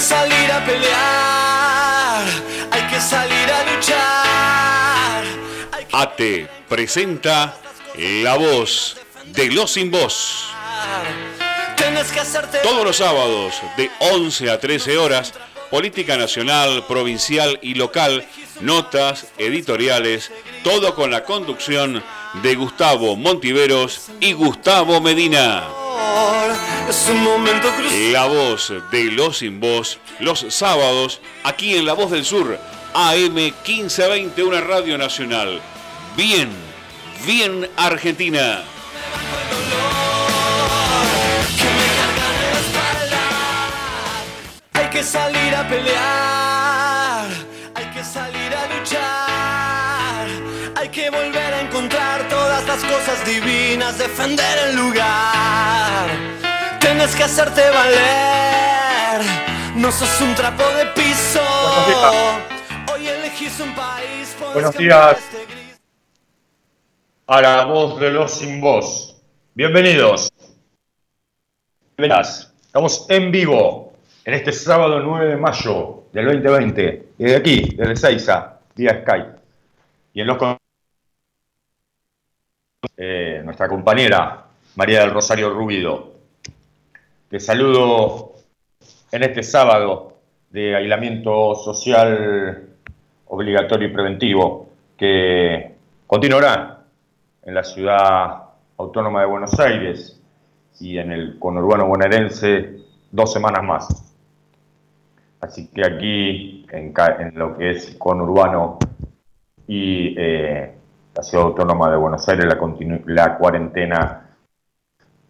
que salir a pelear, hay que salir a luchar. ATE presenta La Voz de los Sin Voz. Todos los sábados de 11 a 13 horas, política nacional, provincial y local, notas, editoriales, todo con la conducción de Gustavo Montiveros y Gustavo Medina. La voz de Los Sin Voz, los sábados, aquí en La Voz del Sur, AM 1520, una radio nacional. Bien, bien Argentina. Hay que salir a pelear, divinas, defender el lugar. Tienes que hacerte valer, no sos un trapo de piso. Hoy elegís un país. Buenos días a la voz de los sin voz. Bienvenidos. Bienvenidas. Estamos en vivo en este sábado 9 de mayo del 2020, desde aquí, desde Seiza, vía Skype. Y en los eh, nuestra compañera María del Rosario Rubido. Te saludo en este sábado de aislamiento social obligatorio y preventivo que continuará en la ciudad autónoma de Buenos Aires y en el conurbano bonaerense dos semanas más. Así que aquí, en, lo que es conurbano y eh, la ciudad autónoma de Buenos Aires, la, la, cuarentena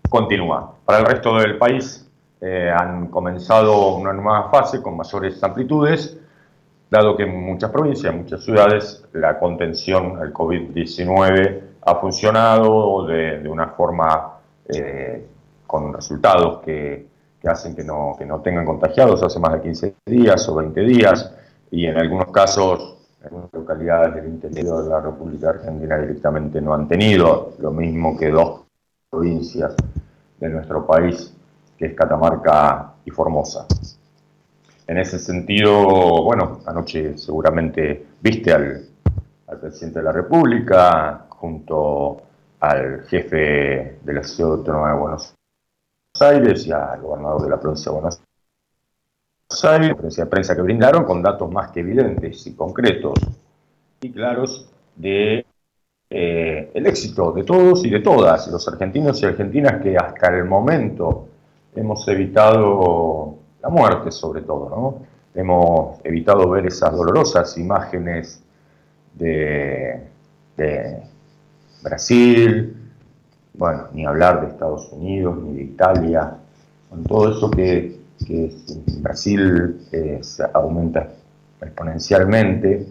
continúa. Para el resto del país eh, han comenzado una nueva fase con mayores amplitudes, dado que en muchas provincias, en muchas ciudades, la contención al COVID-19 ha funcionado de, una forma eh, con resultados que, hacen que no, que no tengan contagiados hace más de 15 días o 20 días y en algunos casos, algunas localidades del interior de la República Argentina directamente no han tenido, lo mismo que dos provincias de nuestro país, que es Catamarca y Formosa. En ese sentido, bueno, anoche seguramente viste al, al presidente de la República junto al jefe de la Ciudad Autónoma de Buenos Aires y al gobernador de la provincia de Buenos Aires, conferencia de prensa que brindaron con datos más que evidentes y concretos y claros de eh, el éxito de todos y de todas, los argentinos y argentinas que hasta el momento hemos evitado la muerte sobre todo, ¿no? Hemos evitado ver esas dolorosas imágenes de, de Brasil, bueno, ni hablar de Estados Unidos, ni de Italia, con todo eso que, en Brasil eh, aumenta exponencialmente.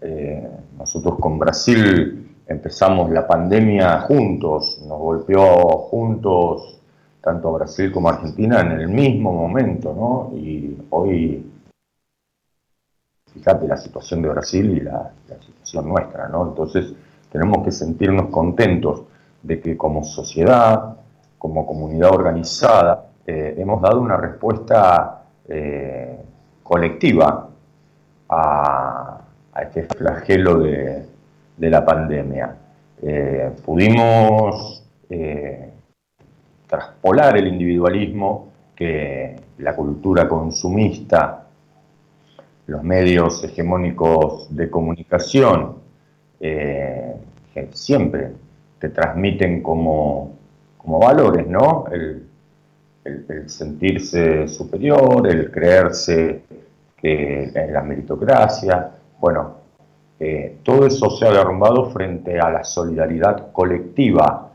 Eh, nosotros con Brasil empezamos la pandemia juntos, nos golpeó juntos tanto Brasil como Argentina en el mismo momento, ¿no? Y hoy, fíjate la situación de Brasil y la, la situación nuestra, ¿no? Entonces tenemos que sentirnos contentos de que como sociedad, como comunidad organizada, eh, hemos dado una respuesta eh, colectiva a, este flagelo de, la pandemia. Eh, pudimos traspolar el individualismo que la cultura consumista, los medios hegemónicos de comunicación, siempre te transmiten como, valores, ¿no? Sentirse superior, el creerse que la meritocracia, bueno, eh, todo eso se ha derrumbado frente a la solidaridad colectiva.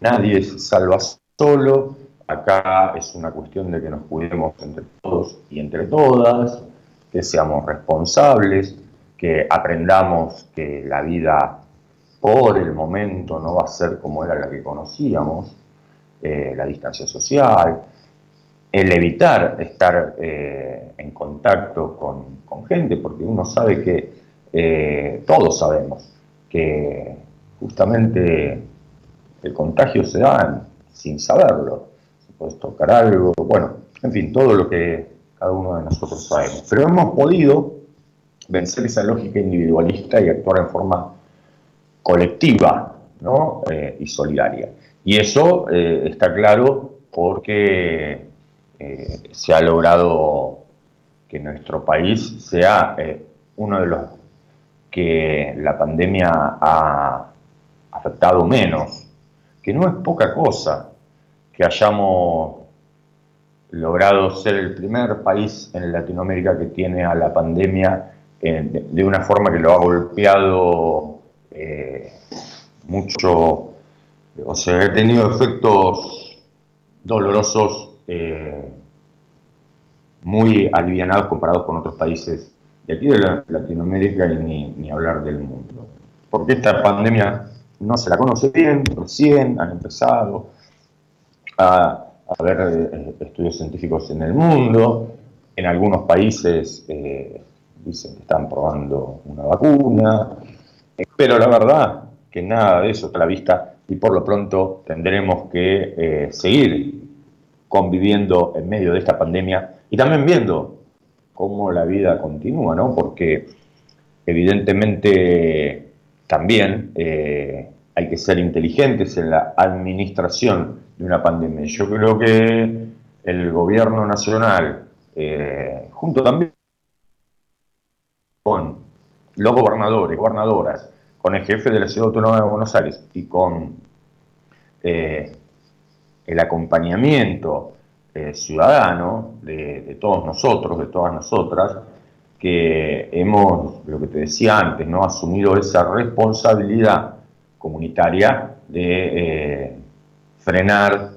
Nadie se salva solo, acá es una cuestión de que nos cuidemos entre todos y entre todas, que seamos responsables, que aprendamos que la vida por el momento no va a ser como era la que conocíamos, eh, la distancia social, el evitar estar eh, en contacto con, gente, porque uno sabe que, eh, todos sabemos, que justamente el contagio se da sin saberlo. Si puedes tocar algo, bueno, en fin, todo lo que cada uno de nosotros sabemos. Pero hemos podido vencer esa lógica individualista y actuar en forma colectiva eh, y solidaria. Y eso está claro porque eh, se ha logrado que nuestro país sea uno de los que la pandemia ha afectado menos, que no es poca cosa que hayamos logrado ser el primer país en Latinoamérica que tiene a la pandemia de, una forma que lo ha golpeado eh, mucho, o sea, ha tenido efectos dolorosos eh, muy alivianados comparados con otros países de aquí de Latinoamérica y ni, hablar del mundo. Porque esta pandemia no se la conoce bien, recién han empezado a, haber eh, estudios científicos en el mundo, en algunos países eh, dicen que están probando una vacuna, pero la verdad que nada de eso está a la vista y por lo pronto tendremos que seguir conviviendo en medio de esta pandemia y también viendo cómo la vida continúa, ¿no? Porque evidentemente también eh, hay que ser inteligentes en la administración de una pandemia. Yo creo que el gobierno nacional, eh, junto también con los gobernadores, gobernadoras, con el jefe de la Ciudad Autónoma de Buenos Aires y con eh, el acompañamiento eh, ciudadano de, todos nosotros, de todas nosotras, que hemos, lo que te decía antes, ¿no? asumido esa responsabilidad comunitaria de eh, frenar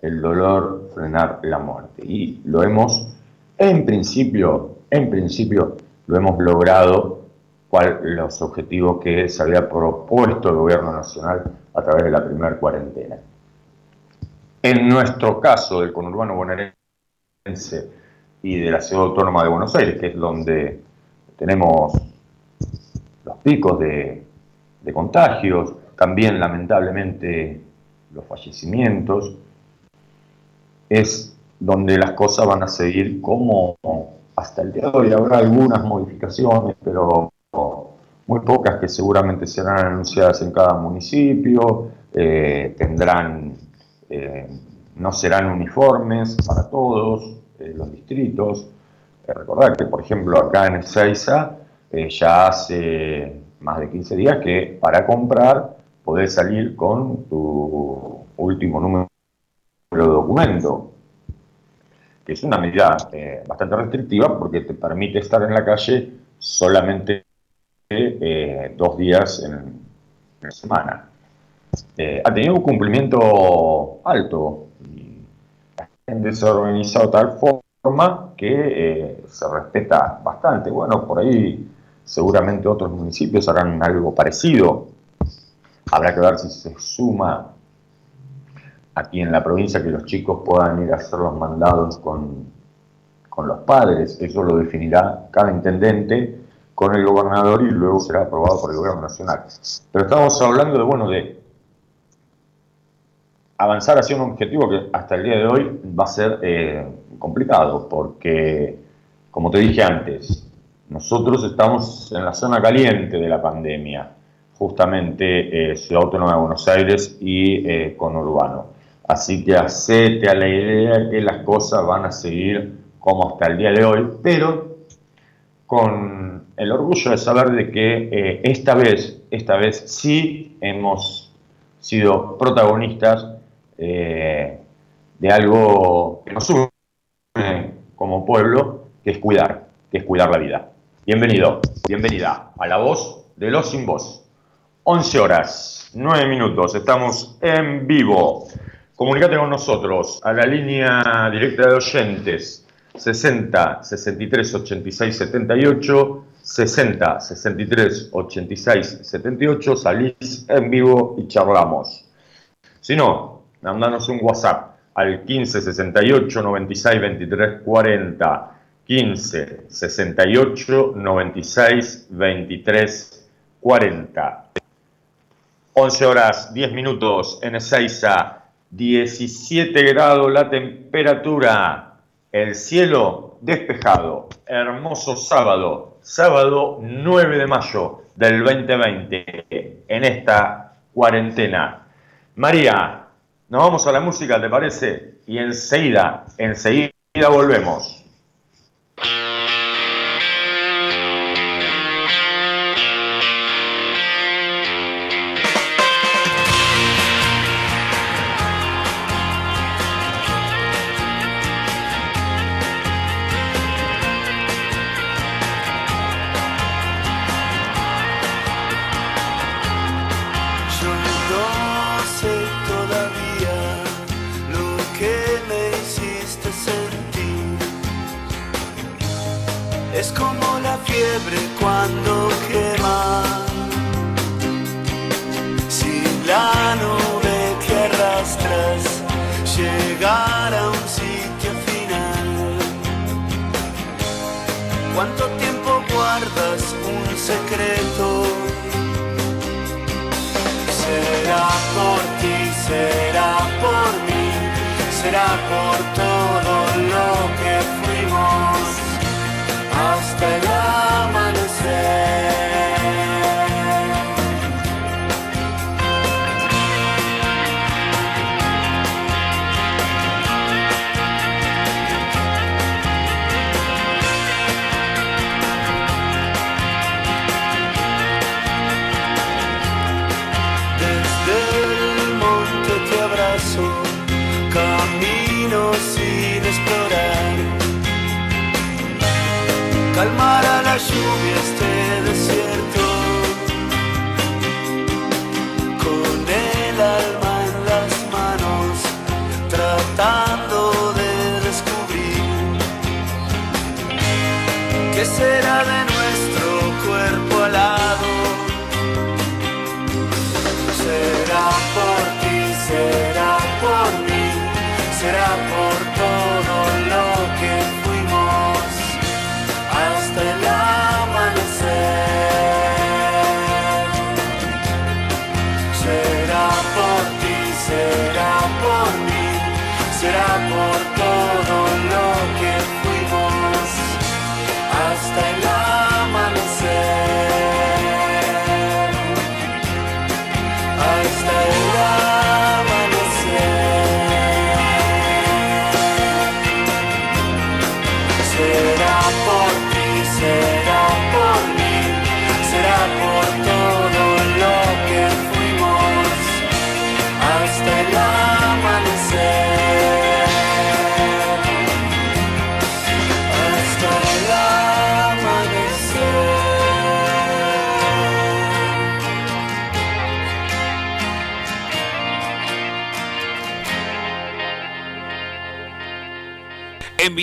el dolor, frenar la muerte. Y lo hemos, en principio, en principio, lo hemos logrado cuál los objetivos que se había propuesto el gobierno nacional a través de la primera cuarentena. En nuestro caso del conurbano bonaerense y de la ciudad autónoma de Buenos Aires, que es donde tenemos los picos de, contagios, también lamentablemente los fallecimientos, es donde las cosas van a seguir como hasta el día de hoy. Habrá algunas modificaciones, pero muy pocas que seguramente serán anunciadas en cada municipio, eh, tendrán, eh, no serán uniformes para todos eh, los distritos. recordar que, por ejemplo, acá en Ezeiza ya hace más de 15 días que para comprar podés salir con tu último número de documento, que es una medida eh, bastante restrictiva porque te permite estar en la calle solamente eh, dos días en, la semana. Eh, ha tenido un cumplimiento alto la gente se ha organizado de tal forma que se respeta bastante. Bueno, por ahí seguramente otros municipios harán algo parecido. Habrá que ver si se suma aquí en la provincia que los chicos puedan ir a hacer los mandados con, con los padres. Eso lo definirá cada intendente con el gobernador y luego será aprobado por el gobierno nacional. Pero estamos hablando de, bueno, de avanzar hacia un objetivo que hasta el día de hoy va a ser eh, complicado, porque, como te dije antes, nosotros estamos en la zona caliente de la pandemia, justamente eh, Ciudad Autónoma de Buenos Aires y eh, con Urbano. Así que hacete a la idea que las cosas van a seguir como hasta el día de hoy, pero con el orgullo de saber de que eh, esta vez, esta vez sí hemos sido protagonistas eh, de algo que nos une como pueblo, que es cuidar, que es cuidar la vida. Bienvenido, bienvenida a la voz de los sin voz. 11 horas, 9 minutos, estamos en vivo. Comunicate con nosotros a la línea directa de oyentes 60 63 86 78 60 63 86 78 salís en vivo y charlamos. Si no, mandanos un WhatsApp al 15 68 96 23 40 15 68 96 23 40 11 horas 10 minutos en Ezeiza 17 grados la temperatura, el cielo despejado. Hermoso sábado, sábado 9 de mayo del 2020, en esta cuarentena. María, nos vamos a la música, ¿te parece? Y enseguida, enseguida volvemos. nuestras llegar a un sitio final. ¿Cuánto tiempo guardas un secreto? Será por ti, será por mí, será por ti al mar, a la lluvia, este desierto. Con el alma en las manos, tratando de descubrir qué será de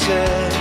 said.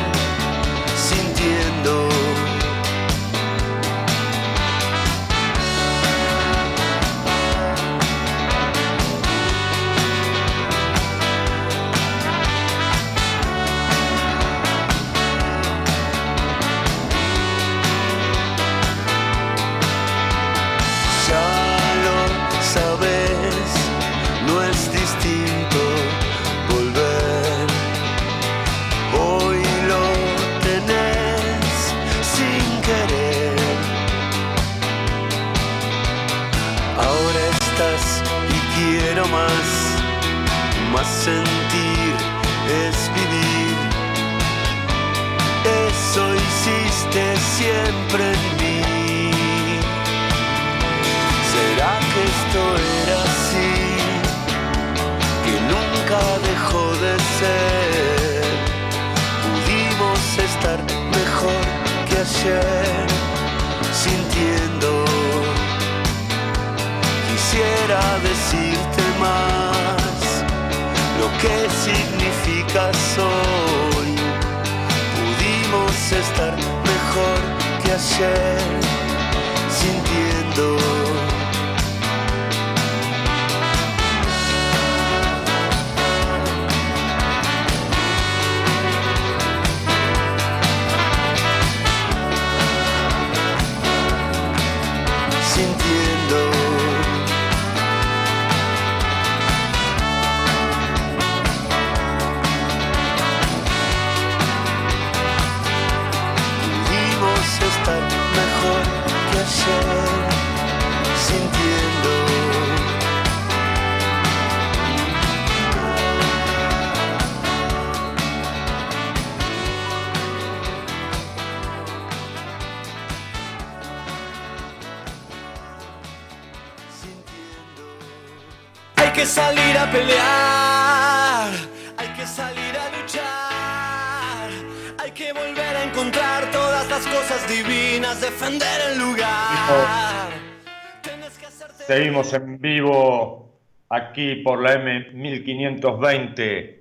Aquí por la M1520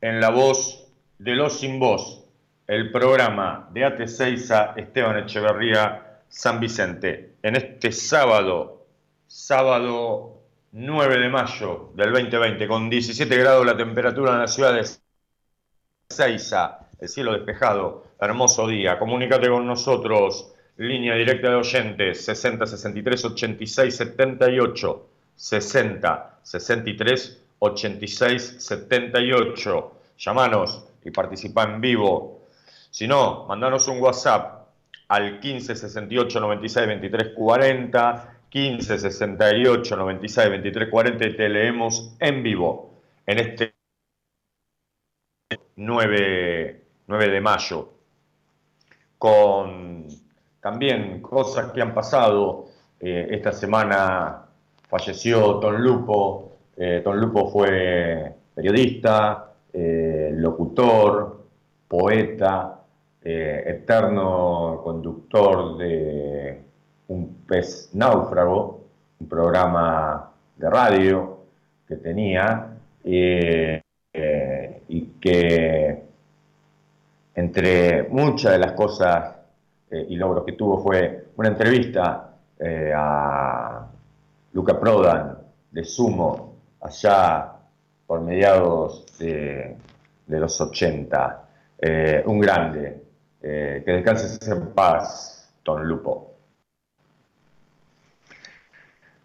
en la voz de Los Sin Voz, el programa de AT6 Esteban Echeverría San Vicente. En este sábado, sábado 9 de mayo del 2020, con 17 grados la temperatura en la ciudad de Seiza, el cielo despejado, hermoso día. Comunícate con nosotros, línea directa de oyentes, 60 63 86 78, 60 63 86 78. Llamanos y participa en vivo. Si no, mandanos un WhatsApp al 15 68 96 23 40, 15 68 96 23 40 y te leemos en vivo en este 9, 9 de mayo, con también cosas que han pasado. Eh, esta semana falleció Don Lupo. Eh, Don Lupo fue periodista, eh, locutor, poeta, eh, eterno conductor de un pez náufrago, un programa de radio que tenía. y que entre muchas de las cosas y logros que tuvo fue una entrevista a Luca Prodan de Sumo allá por mediados de, de los 80. Eh, un grande. Eh, que descanses en paz, Don Lupo.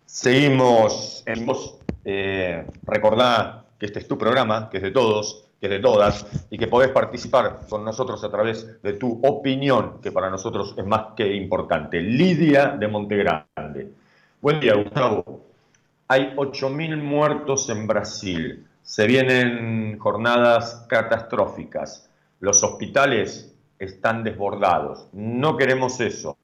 Seguimos en vos. Eh, recordá que este es tu programa, que es de todos, que es de todas, y que podés participar con nosotros a través de tu opinión, que para nosotros es más que importante. Lidia de Montegrande. Buen día, Gustavo. Hay 8.000 muertos en Brasil. Se vienen jornadas catastróficas. Los hospitales están desbordados. No queremos eso.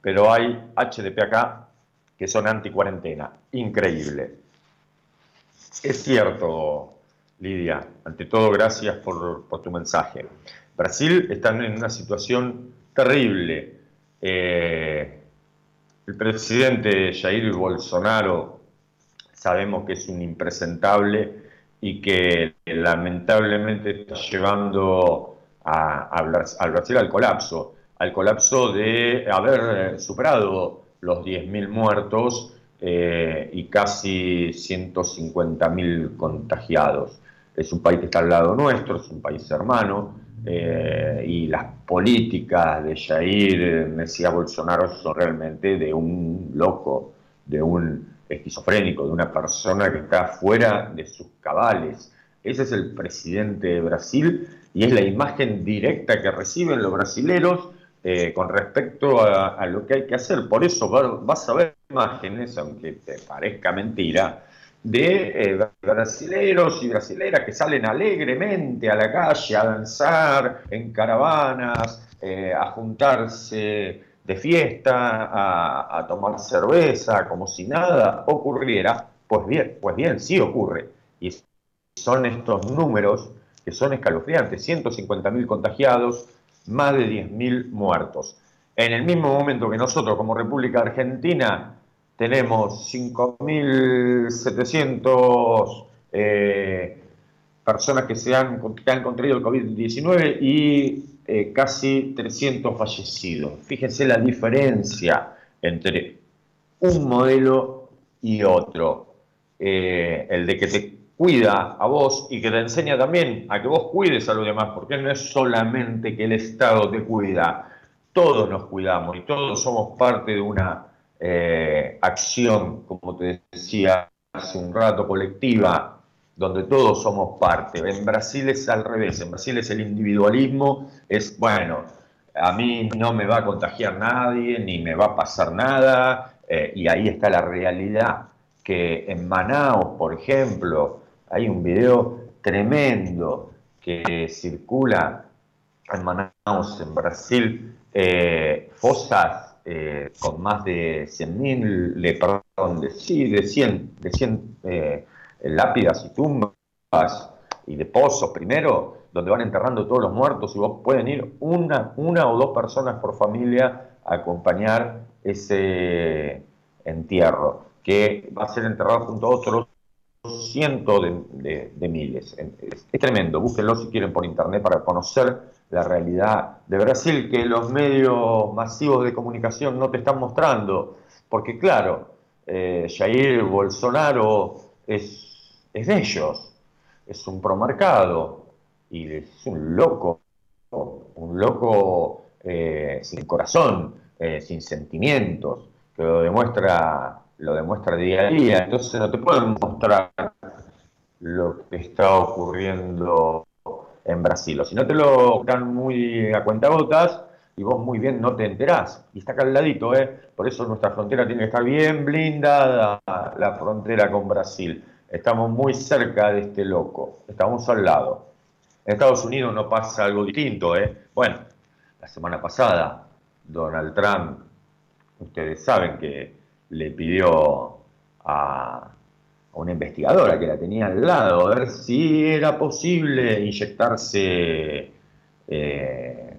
Pero hay HDP acá que son anti-cuarentena. Increíble. Es cierto, Lidia. Ante todo, gracias por, tu mensaje. Brasil está en una situación terrible. Eh, el presidente Jair Bolsonaro sabemos que es un impresentable y que lamentablemente está llevando a, Brasil al colapso, al colapso de haber superado los 10.000 muertos eh, y casi 150.000 contagiados. Es un país que está al lado nuestro, es un país hermano, eh, y las políticas de Jair Mesías Bolsonaro son realmente de un loco, de un esquizofrénico, de una persona que está fuera de sus cabales. Ese es el presidente de Brasil y es la imagen directa que reciben los brasileros eh, con respecto a, lo que hay que hacer. Por eso va- vas a ver imágenes, aunque te parezca mentira, de eh, brasileros y brasileras que salen alegremente a la calle a danzar en caravanas, eh, a juntarse de fiesta, a, tomar cerveza, como si nada ocurriera. Pues bien, pues bien, sí ocurre. Y son estos números que son escalofriantes, 150.000 contagiados, más de 10.000 muertos. En el mismo momento que nosotros como República Argentina tenemos 5.700 eh, personas que, se han, han contraído el COVID-19 y eh, casi 300 fallecidos. Fíjense la diferencia entre un modelo y otro. Eh, el de que te cuida a vos y que te enseña también a que vos cuides a los demás, porque no es solamente que el Estado te cuida, todos nos cuidamos y todos somos parte de una eh, acción, como te decía hace un rato, colectiva, donde todos somos parte. En Brasil es al revés, en Brasil es el individualismo, es, bueno, a mí no me va a contagiar nadie, ni me va a pasar nada, eh, y ahí está la realidad, que en Manaus, por ejemplo, hay un video tremendo que circula en Manaus, en Brasil, eh, fosas eh, con más de 100.000, perdón, de, sí, de 100, de 100 eh, lápidas y tumbas y de pozos primero, donde van enterrando todos los muertos y vos pueden ir una, una o dos personas por familia a acompañar ese entierro, que va a ser enterrado junto a otros cientos de, miles. Es, tremendo, búsquenlo si quieren por internet para conocer la realidad de Brasil que los medios masivos de comunicación no te están mostrando. Porque claro, eh, Jair Bolsonaro es, es de ellos, es un promarcado y es un loco, un loco eh, sin corazón, eh, sin sentimientos, que lo demuestra lo demuestra día a día, entonces no te pueden mostrar lo que está ocurriendo en Brasil. O si no te lo dan muy a cuentagotas y vos muy bien no te enterás. Y está acá al ladito, ¿eh? Por eso nuestra frontera tiene que estar bien blindada, la frontera con Brasil. Estamos muy cerca de este loco, estamos al lado. En Estados Unidos no pasa algo distinto, ¿eh? Bueno, la semana pasada Donald Trump, ustedes saben que le pidió a, una investigadora que la tenía al lado a ver si era posible inyectarse eh,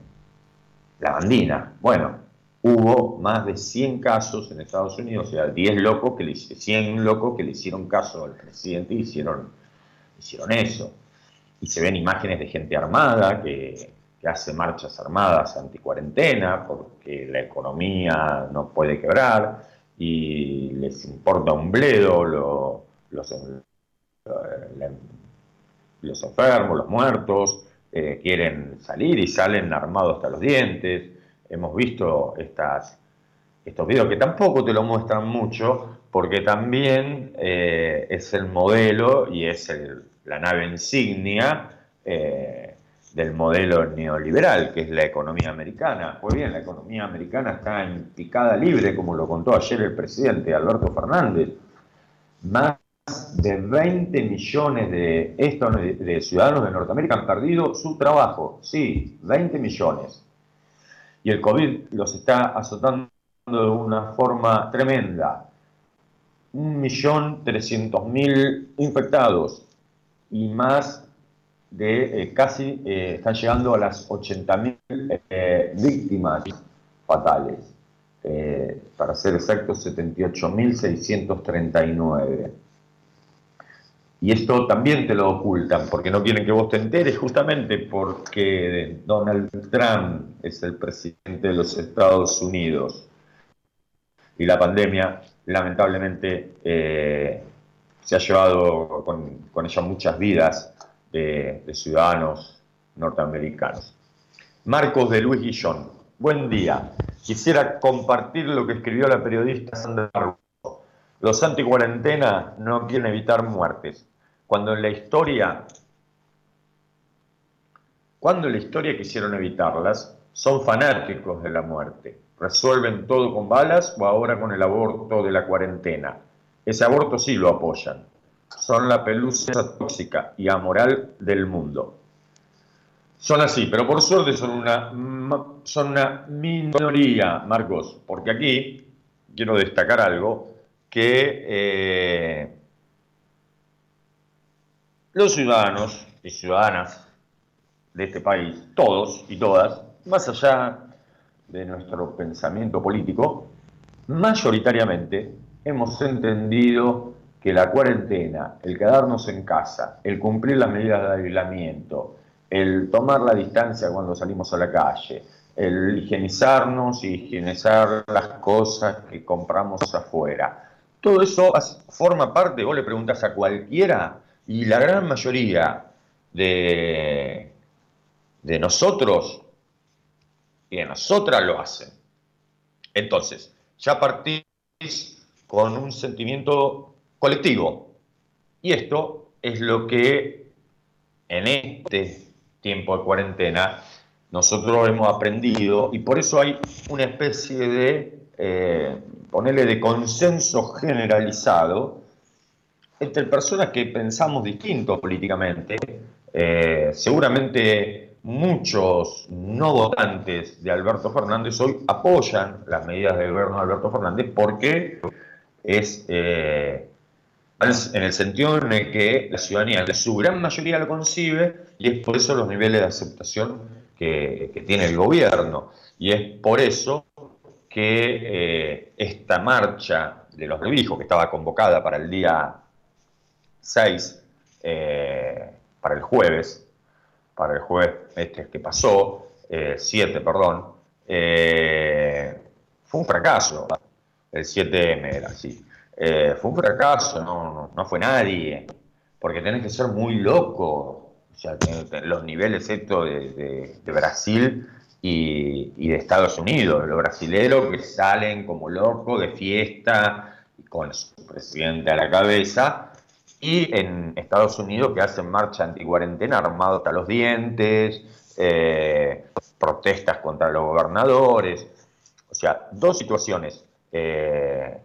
la bandina. Bueno, hubo más de 100 casos en Estados Unidos, o sea, 10 locos que le, 100 locos que le hicieron caso al presidente y hicieron, hicieron eso. Y se ven imágenes de gente armada que, que hace marchas armadas anticuarentena porque la economía no puede quebrar y les importa un bledo los, los enfermos, los muertos, eh, quieren salir y salen armados hasta los dientes. Hemos visto estas, estos videos que tampoco te lo muestran mucho, porque también eh, es el modelo y es la nave insignia eh, del modelo neoliberal, que es la economía americana. Pues bien, la economía americana está en picada libre, como lo contó ayer el presidente Alberto Fernández. Más de 20 millones de, estos, de ciudadanos de Norteamérica han perdido su trabajo. Sí, 20 millones. Y el COVID los está azotando de una forma tremenda. 1.300.000 infectados y más de eh, casi, eh, están llegando a las 80.000 eh, víctimas fatales. para ser exactos, 78.639. Y esto también te lo ocultan porque no quieren que vos te enteres, justamente porque Donald Trump es el presidente de los Estados Unidos. Y la pandemia, lamentablemente, se ha llevado con, ella muchas vidas de, ciudadanos norteamericanos. Marcos de Luis Guillón, buen día. Quisiera compartir lo que escribió la periodista Sandra. Los anticuarentena no quieren evitar muertes. Cuando en la historia, cuando en la historia quisieron evitarlas, son fanáticos de la muerte. Resuelven todo con balas o ahora con el aborto de la cuarentena. Ese aborto sí lo apoyan. son la pelusa tóxica y amoral del mundo. Son así, pero por suerte son una, son una minoría, Marcos, porque aquí quiero destacar algo, que eh, los ciudadanos y ciudadanas de este país, todos y todas, más allá de nuestro pensamiento político, mayoritariamente hemos entendido que la cuarentena, el quedarnos en casa, el cumplir las medidas de aislamiento, el tomar la distancia cuando salimos a la calle, el higienizarnos y higienizar las cosas que compramos afuera. Todo eso forma parte, vos le preguntas a cualquiera, y la gran mayoría de, de nosotros y de nosotras lo hacen. Entonces, ya partís con un sentimiento colectivo. Y esto es lo que en este tiempo de cuarentena nosotros hemos aprendido y por eso hay una especie de, eh, ponerle de consenso generalizado entre personas que pensamos distintos políticamente. Eh, seguramente muchos no votantes de Alberto Fernández hoy apoyan las medidas del gobierno de Alberto Fernández porque es eh, en el sentido en el que la ciudadanía, de su gran mayoría lo concibe y es por eso los niveles de aceptación que, tiene el gobierno. Y es por eso que eh, esta marcha de los revijos, que estaba convocada para el día 6, eh, para el jueves, para el jueves este que pasó, 7, eh, perdón, fue un fracaso. El 7M era así. fue un fracaso, no, no fue nadie, porque tenés que ser muy loco los niveles estos de, Brasil y, de Estados Unidos, los brasileros que salen como locos de fiesta con su presidente a la cabeza, y en Estados Unidos que hacen marcha anti-cuarentena armado hasta los dientes, eh, protestas contra los gobernadores, o sea, dos situaciones eh,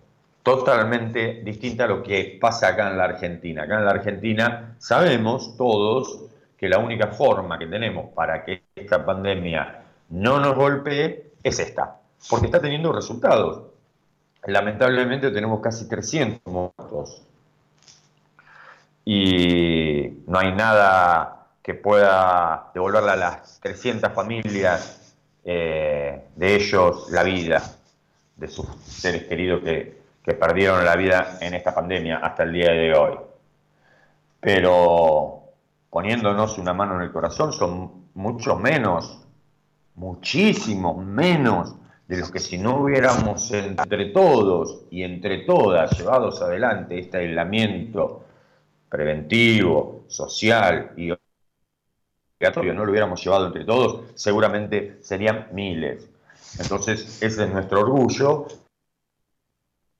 totalmente distintas a lo que pasa acá en la Argentina. Acá en la Argentina sabemos todos que la única forma que tenemos para que esta pandemia no nos golpee es esta, porque está teniendo resultados. Lamentablemente tenemos casi 300 muertos y no hay nada que pueda devolverle a las 300 familias eh, de ellos la vida, de sus seres queridos que, perdieron la vida en esta pandemia hasta el día de hoy. Pero poniéndonos una mano en el corazón, son mucho menos, muchísimo menos de los que si no hubiéramos entre todos y entre todas llevados adelante este aislamiento preventivo, social y obligatorio, no lo hubiéramos llevado entre todos, seguramente serían miles. Entonces, ese es nuestro orgullo.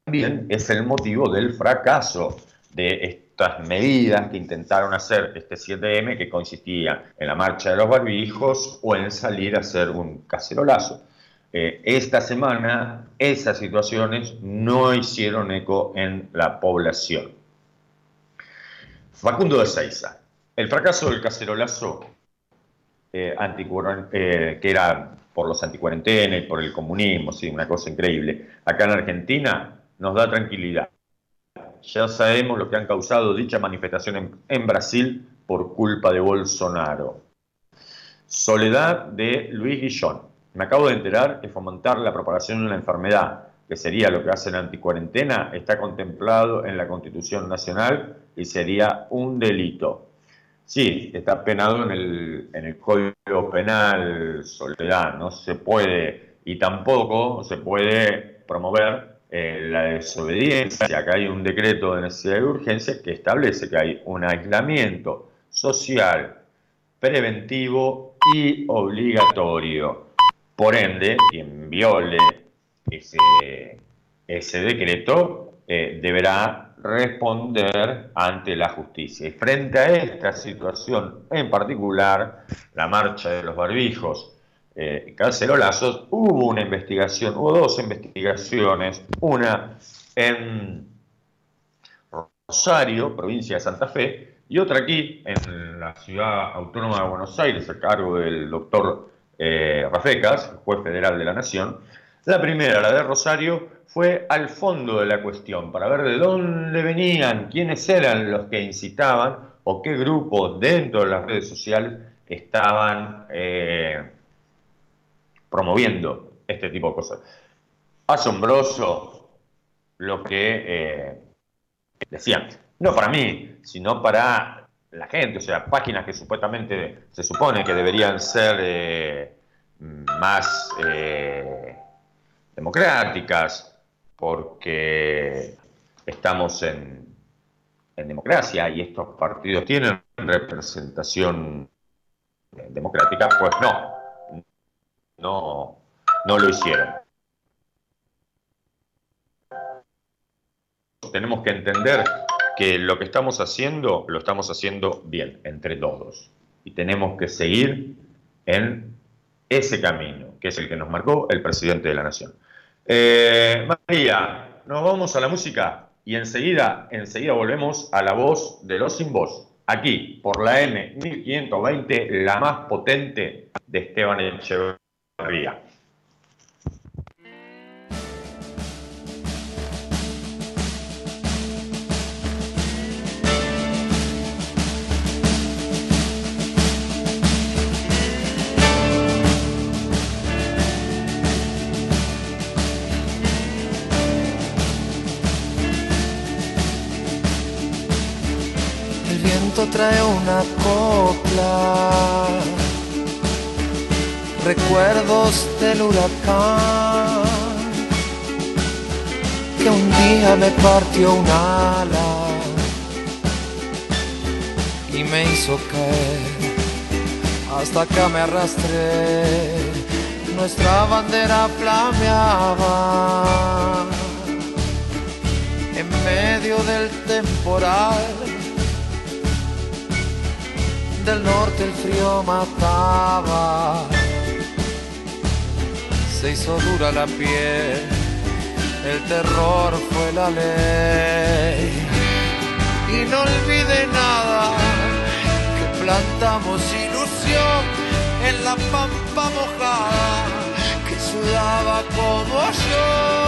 También es el motivo del fracaso de este medidas que intentaron hacer este 7M, que consistía en la marcha de los barbijos o en salir a hacer un cacerolazo. Eh, esta semana esas situaciones no hicieron eco en la población. Facundo de Seiza. El fracaso del cacerolazo, eh, eh, que era por los anticuarentena y por el comunismo, sí, una cosa increíble, acá en Argentina nos da tranquilidad ya sabemos lo que han causado dicha manifestación en, Brasil por culpa de Bolsonaro. Soledad de Luis Guillón. Me acabo de enterar que fomentar la propagación de la enfermedad, que sería lo que hace la anticuarentena, está contemplado en la Constitución Nacional y sería un delito. Sí, está penado en el, en el Código Penal, Soledad, no se puede, y tampoco se puede promover eh, la desobediencia, acá hay un decreto de necesidad de urgencia que establece que hay un aislamiento social, preventivo y obligatorio. Por ende, quien viole ese, ese decreto eh, deberá responder ante la justicia. Y frente a esta situación en particular, la marcha de los barbijos eh, hubo una investigación, hubo dos investigaciones, una en Rosario, provincia de Santa Fe, y otra aquí, en la ciudad autónoma de Buenos Aires, a cargo del doctor eh, Rafecas, juez federal de la Nación. La primera, la de Rosario, fue al fondo de la cuestión, para ver de dónde venían, quiénes eran los que incitaban o qué grupos dentro de las redes sociales estaban eh, promoviendo este tipo de cosas. Asombroso lo que eh, decían, no para mí, sino para la gente, o sea, páginas que supuestamente se supone que deberían ser eh, más democráticas, porque estamos en, democracia y estos partidos tienen representación democrática, pues no, no, no lo hicieron. Tenemos que entender que lo que estamos haciendo lo estamos haciendo bien, entre todos. Y tenemos que seguir en ese camino, que es el que nos marcó el presidente de la Nación. Eh, María, nos vamos a la música y enseguida, enseguida volvemos a la voz de los sin voz. Aquí, por la M1520, la más potente de Esteban Echeverría. Trae una copla, recuerdos del huracán, que un día me partió un ala y me hizo caer, hasta acá me arrastré, nuestra bandera flameaba. En medio del temporal del norte el frío mataba, se hizo dura la piel, el terror fue la ley. Y no olvide nada, que plantamos ilusión en la pampa mojada, que sudaba como yo.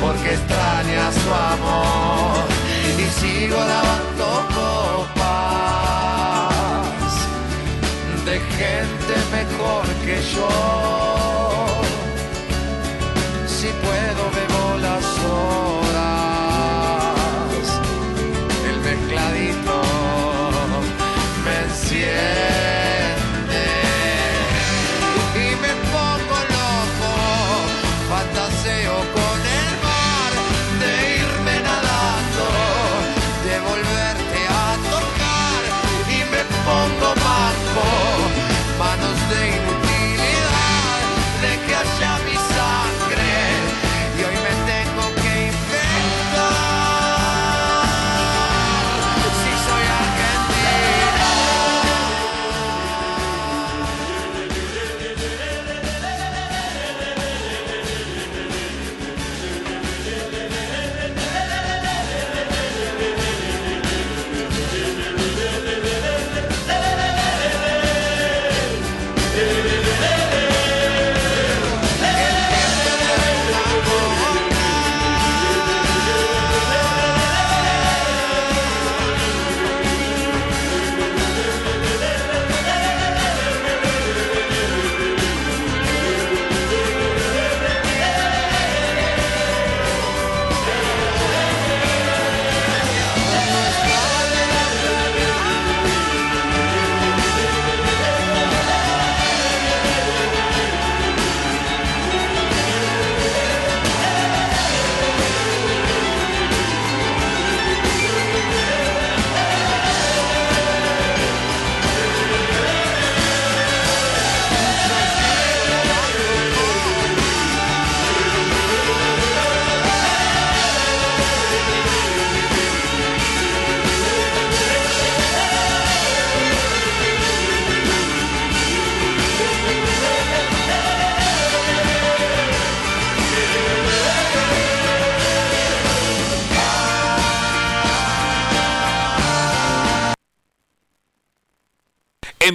Porque extraña su amor, y sigo dando copas de gente mejor que yo.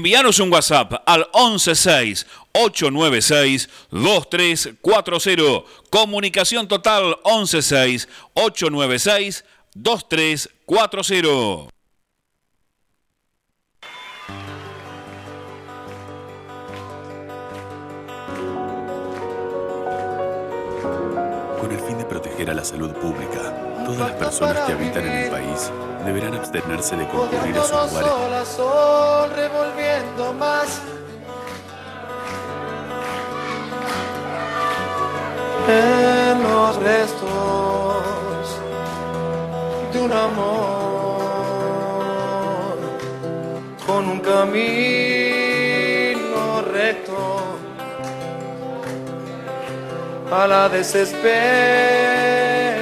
Envíanos un WhatsApp al 116 896 2340. Comunicación total 116 896 2340. Con el fin de proteger a la salud pública, todas las personas que habitan en el país deberán abstenerse de concurrir a sus lugares. sol revolviendo más. En los restos de un amor con un camino recto a la desesperación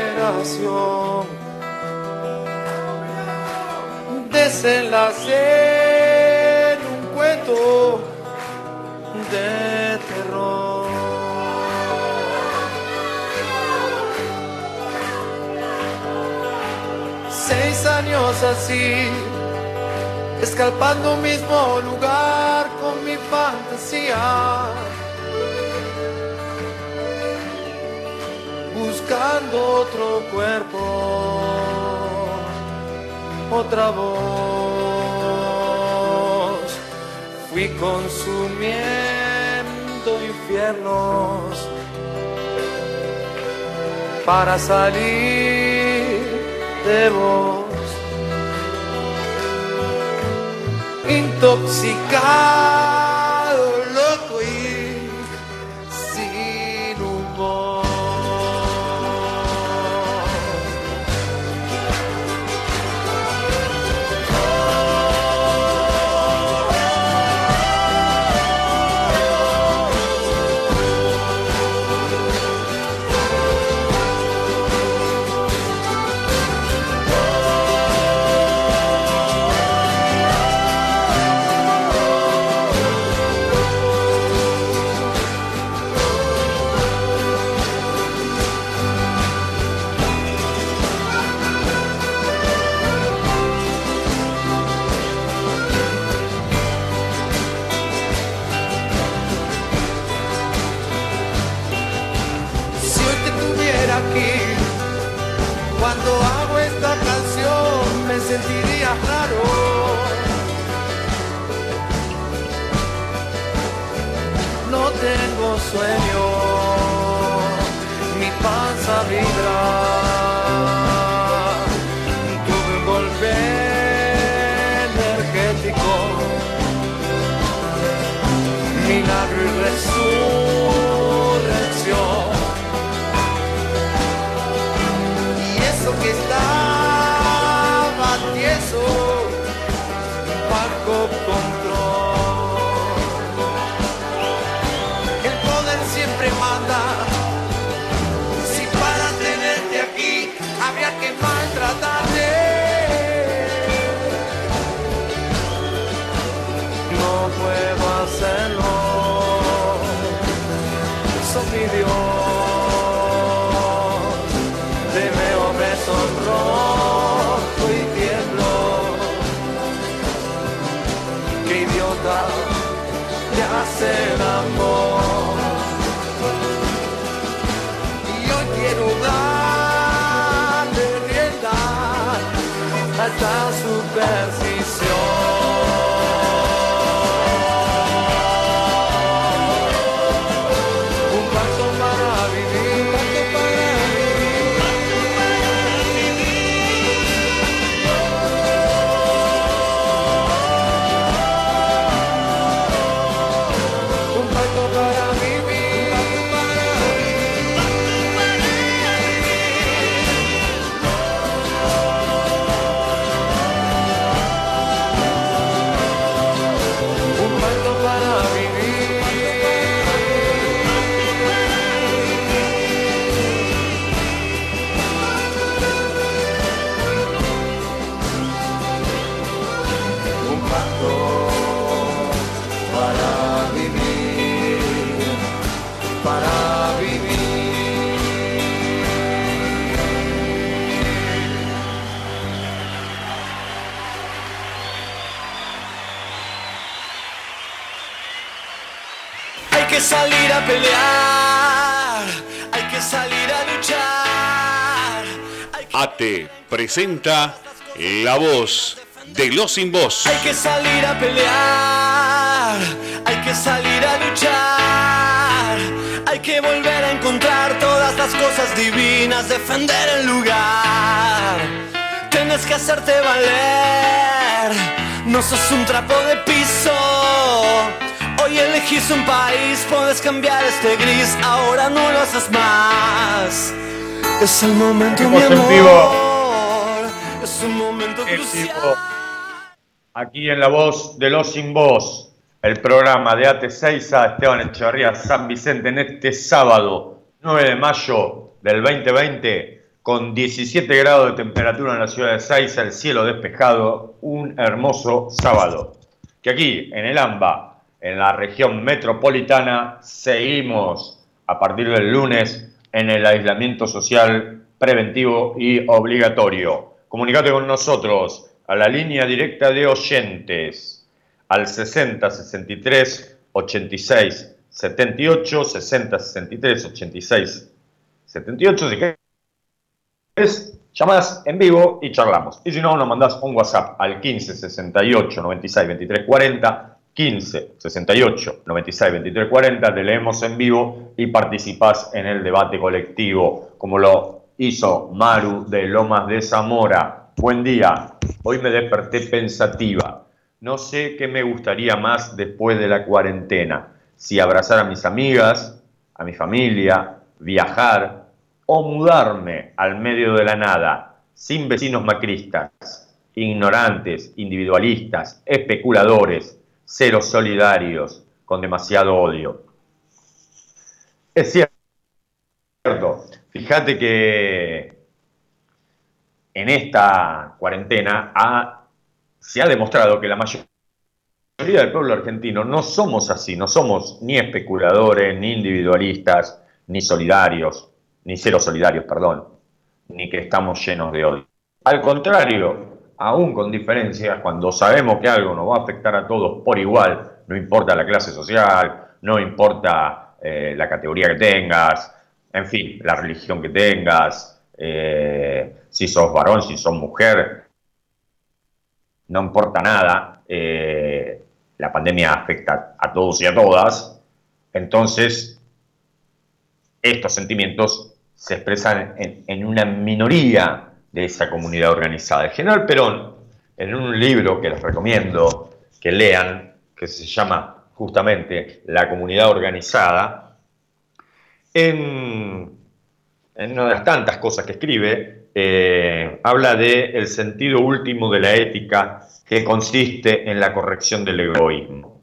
desenlace en un cuento de terror. Seis años así, escalpando un mismo lugar con mi fantasía. Buscando otro cuerpo otra voz. Fui consumiendo infiernos para salir de vos. Intoxicado, presenta La Voz de los sin voz. Hay que salir a pelear, hay que salir a luchar, hay que volver a encontrar todas las cosas divinas, defender el lugar. Tienes que hacerte valer, no sos un trapo de piso. Hoy elegís un país, puedes cambiar este gris, ahora no lo haces más. Es el momento, mi amor. Vivo. Es un momento En crucial. vivo. Aquí en la voz de los sin voz, el programa de AT6 a Esteban Echevarría San Vicente en este sábado 9 de mayo del 2020 con 17 grados de temperatura en la ciudad de Seiza, el cielo despejado, un hermoso sábado. Que aquí en el AMBA, en la región metropolitana, seguimos a partir del lunes en el aislamiento social preventivo y obligatorio. Comunicate con nosotros a la línea directa de oyentes al 60 63 86 78 60 63 86 78 si querés llamadas en vivo y charlamos. Y si no nos mandás un WhatsApp al 15 68 96 23 40 15 68 96 23 40 te leemos en vivo y participás en el debate colectivo como lo hizo Maru de Lomas de Zamora. Buen día. Hoy me desperté pensativa. No sé qué me gustaría más después de la cuarentena, si abrazar a mis amigas, a mi familia, viajar o mudarme al medio de la nada, sin vecinos macristas, ignorantes, individualistas, especuladores, cero solidarios, con demasiado odio. Es cierto, fíjate que en esta cuarentena se ha demostrado que la mayoría del pueblo argentino no somos así, no somos ni especuladores, ni individualistas, ni solidarios, ni cero solidarios, perdón, ni que estamos llenos de odio. Al contrario, aún con diferencias, cuando sabemos que algo nos va a afectar a todos por igual, no importa la clase social, no importa eh, la categoría que tengas, en fin, la religión que tengas, eh, si sos varón, si sos mujer, no importa nada, eh, la pandemia afecta a todos y a todas, entonces estos sentimientos se expresan en, en una minoría de esa comunidad organizada. El general Perón, en un libro que les recomiendo que lean, que se llama justamente La comunidad organizada, en, una de las tantas cosas que escribe, eh, habla de el sentido último de la ética que consiste en la corrección del egoísmo.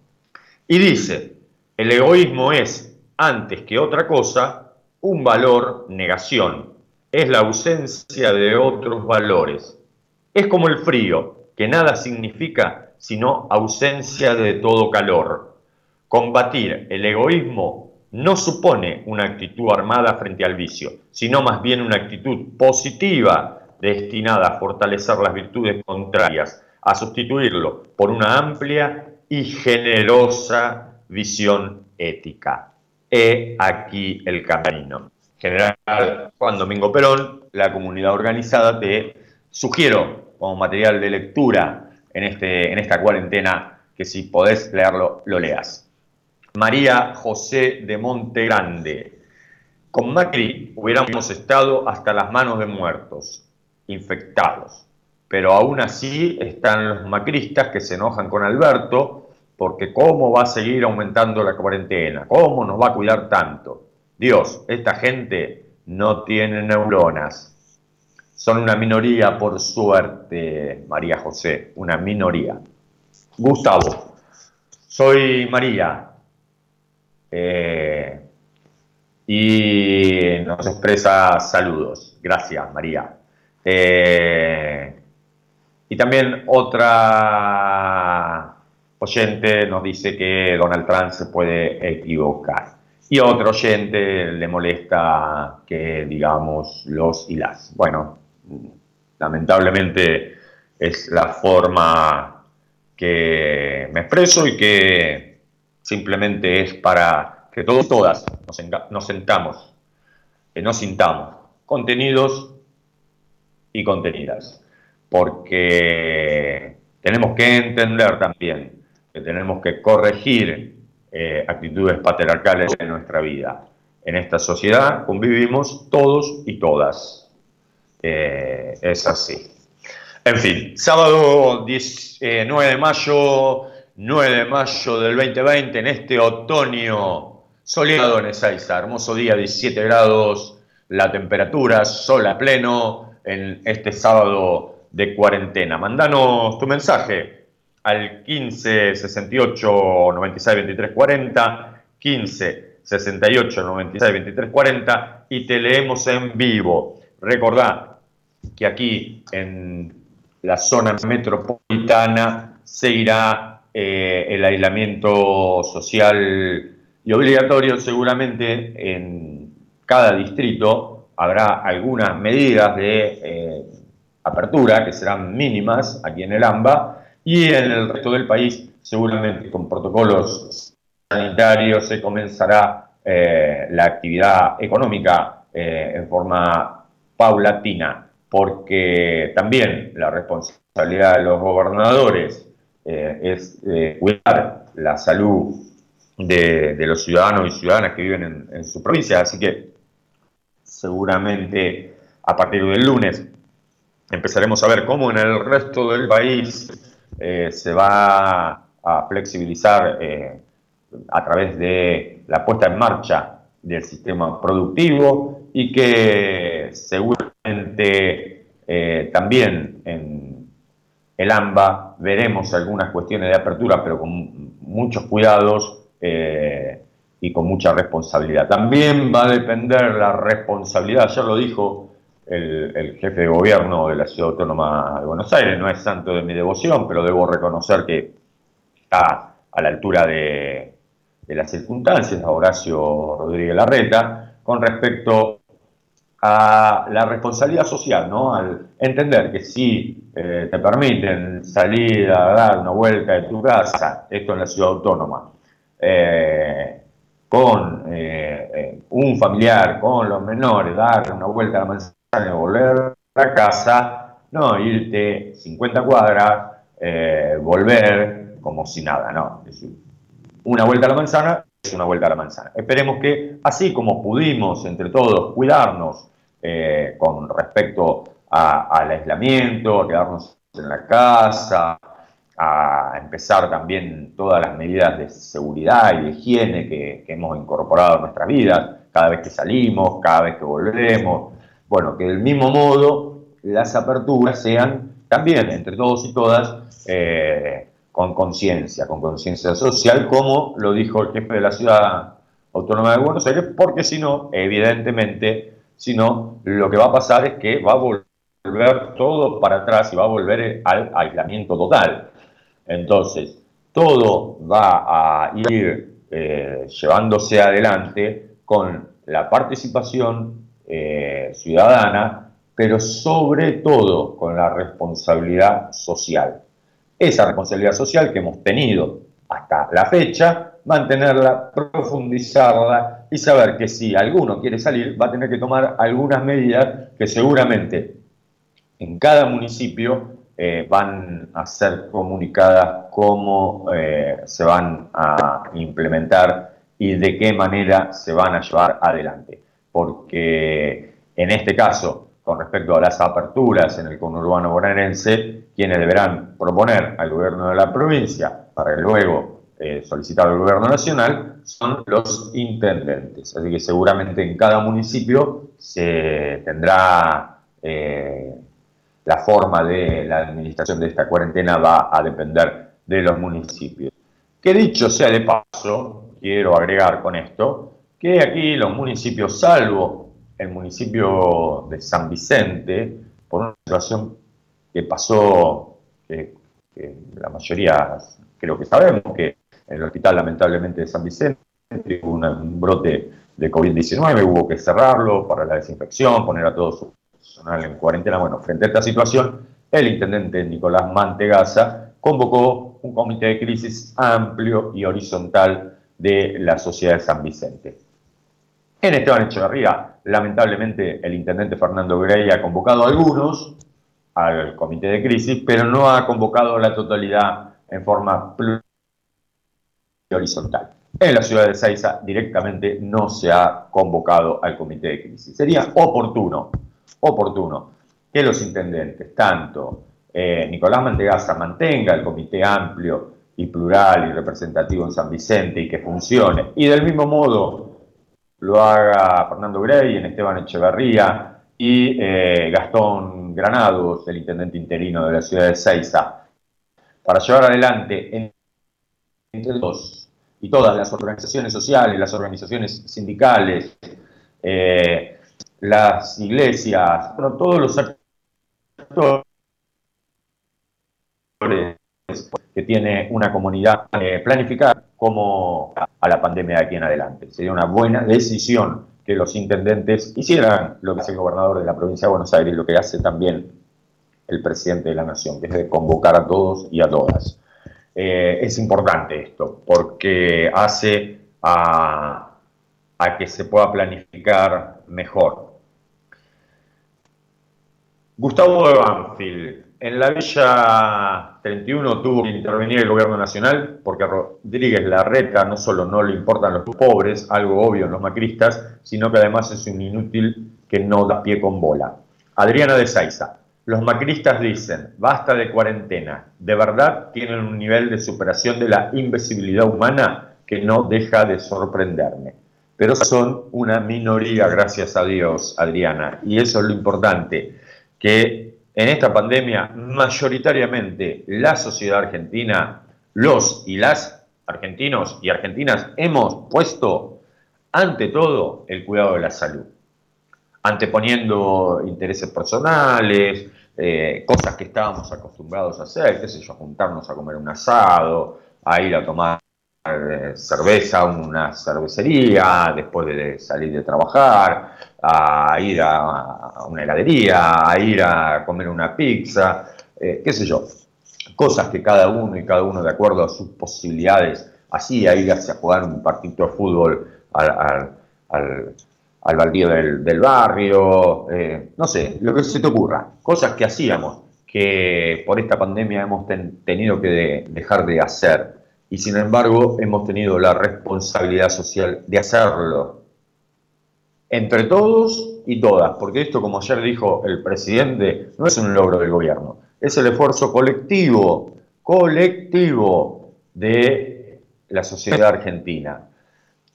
Y dice, el egoísmo es, antes que otra cosa, un valor negación, es la ausencia de otros valores. Es como el frío, que nada significa sino ausencia de todo calor. Combatir el egoísmo no supone una actitud armada frente al vicio, sino más bien una actitud positiva destinada a fortalecer las virtudes contrarias, a sustituirlo por una amplia y generosa visión ética. He aquí el camino. General Juan Domingo Perón, la comunidad organizada, te sugiero como material de lectura en, este, en esta cuarentena que si podés leerlo, lo leas. María José de Monte Grande. Con Macri hubiéramos estado hasta las manos de muertos, infectados. Pero aún así están los macristas que se enojan con Alberto porque cómo va a seguir aumentando la cuarentena, cómo nos va a cuidar tanto. Dios, esta gente no tiene neuronas. Son una minoría por suerte, María José, una minoría. Gustavo, soy María, eh, y nos expresa saludos. Gracias, María. Eh, y también otra oyente nos dice que Donald Trump se puede equivocar. Y otro oyente le molesta que digamos los y las. Bueno, lamentablemente es la forma que me expreso y que simplemente es para que todos todas nos, sentamos, que nos sintamos contenidos y contenidas, porque tenemos que entender también que tenemos que corregir eh, actitudes patriarcales en nuestra vida. En esta sociedad convivimos todos y todas. Eh, es así. En fin, sábado 10, 9 eh, de mayo, 9 de mayo del 2020, en este otoño soleado en Ezeiza, hermoso día, 17 grados, la temperatura, sol a pleno, en este sábado de cuarentena. Mandanos tu mensaje al 15 68 96 23 40, 15 68 96 23 40 y te leemos en vivo. Recordá que aquí en la zona metropolitana seguirá eh, el aislamiento social y obligatorio. Seguramente en cada distrito habrá algunas medidas de eh, apertura que serán mínimas aquí en el AMBA y en el resto del país seguramente con protocolos sanitarios se comenzará eh, la actividad económica en forma paulatina porque también la responsabilidad de los gobernadores eh, es eh, cuidar la salud de, los ciudadanos y ciudadanas que viven en, su provincia, así que seguramente a partir del lunes empezaremos a ver cómo en el resto del país eh, se va a flexibilizar a través de la puesta en marcha del sistema productivo y que seguramente también en el AMBA veremos algunas cuestiones de apertura, pero con muchos cuidados eh, y con mucha responsabilidad. También va a depender la responsabilidad, ya lo dijo el, jefe de gobierno de la Ciudad Autónoma de Buenos Aires, no es santo de mi devoción, pero debo reconocer que está a la altura de, de las circunstancias, a Horacio Rodríguez Larreta, con respecto a la responsabilidad social, ¿no? Al entender que si eh, te permiten salir a dar una vuelta de tu casa, esto en la ciudad autónoma, eh, con eh, un familiar, con los menores, dar una vuelta a la manzana y volver a casa, no irte 50 cuadras, volver como si nada, ¿no? una vuelta a la manzana una vuelta a la manzana. Esperemos que, así como pudimos entre todos cuidarnos eh, con respecto al aislamiento, a quedarnos en la casa, a empezar también todas las medidas de seguridad y de higiene que, hemos incorporado a nuestras vidas, cada vez que salimos, cada vez que volvemos. Bueno, que del mismo modo las aperturas sean también entre todos y todas eh, con conciencia, con conciencia social, como lo dijo el jefe de la ciudad autónoma de Buenos Aires, porque si no, evidentemente, si no, lo que va a pasar es que va a volver todo para atrás y va a volver al aislamiento total. Entonces, todo va a ir eh, llevándose adelante con la participación eh, ciudadana, pero sobre todo con la responsabilidad social esa responsabilidad social que hemos tenido hasta la fecha, mantenerla, profundizarla y saber que si alguno quiere salir va a tener que tomar algunas medidas que seguramente en cada municipio eh, van a ser comunicadas cómo eh, se van a implementar y de qué manera se van a llevar adelante. Porque en este caso, con respecto a las aperturas en el conurbano bonaerense, quienes deberán proponer al gobierno de la provincia para luego eh, solicitar al gobierno nacional son los intendentes. Así que seguramente en cada municipio se tendrá eh, la forma de la administración de esta cuarentena va a depender de los municipios. Que dicho sea de paso, quiero agregar con esto, que aquí los municipios, salvo el municipio de San Vicente por una situación que pasó, que, la mayoría creo que sabemos, que en el hospital lamentablemente de San Vicente hubo un brote de COVID-19, hubo que cerrarlo para la desinfección, poner a todo su personal en cuarentena. Bueno, frente a esta situación, el intendente Nicolás Mantegaza convocó un comité de crisis amplio y horizontal de la sociedad de San Vicente. En Esteban Echeverría, lamentablemente, el intendente Fernando Grey ha convocado a algunos al comité de crisis, pero no ha convocado a la totalidad en forma horizontal. En la ciudad de Seiza directamente no se ha convocado al comité de crisis. Sería oportuno, oportuno que los intendentes, tanto eh, Nicolás Mantegaza mantenga el comité amplio y plural y representativo en San Vicente y que funcione, y del mismo modo lo haga Fernando Grey en Esteban Echeverría y eh, Gastón Granados, el intendente interino de la ciudad de Seiza, para llevar adelante entre dos y todas las organizaciones sociales, las organizaciones sindicales, eh, las iglesias, todos los actores que tiene una comunidad eh, planificada como a la pandemia de aquí en adelante. Sería una buena decisión que los intendentes hicieran lo que es el gobernador de la provincia de Buenos Aires lo que hace también el presidente de la nación, que es de convocar a todos y a todas. Eh, es importante esto, porque hace a, a que se pueda planificar mejor. Gustavo de Banfield, en la Villa 31 tuvo que intervenir el gobierno nacional porque Rodríguez Larreta no solo no le importan los pobres, algo obvio en los macristas, sino que además es un inútil que no da pie con bola. Adriana de Saiza, los macristas dicen, basta de cuarentena, de verdad tienen un nivel de superación de la invisibilidad humana que no deja de sorprenderme. Pero son una minoría, gracias a Dios, Adriana, y eso es lo importante, que en esta pandemia, mayoritariamente la sociedad argentina, los y las argentinos y argentinas hemos puesto ante todo el cuidado de la salud, anteponiendo intereses personales, eh, cosas que estábamos acostumbrados a hacer, qué sé yo, juntarnos a comer un asado, a ir a tomar eh, cerveza una cervecería después de salir de trabajar, a ir a, una heladería, a ir a comer una pizza, eh, qué sé yo. Cosas que cada uno y cada uno de acuerdo a sus posibilidades hacía, ir a jugar un partido de fútbol al, al, baldío del, barrio, eh, no sé, lo que se te ocurra. Cosas que hacíamos que por esta pandemia hemos tenido que dejar de hacer y sin embargo hemos tenido la responsabilidad social de hacerlo entre todos y todas, porque esto, como ayer dijo el presidente, no es un logro del gobierno, es el esfuerzo colectivo, colectivo de la sociedad argentina.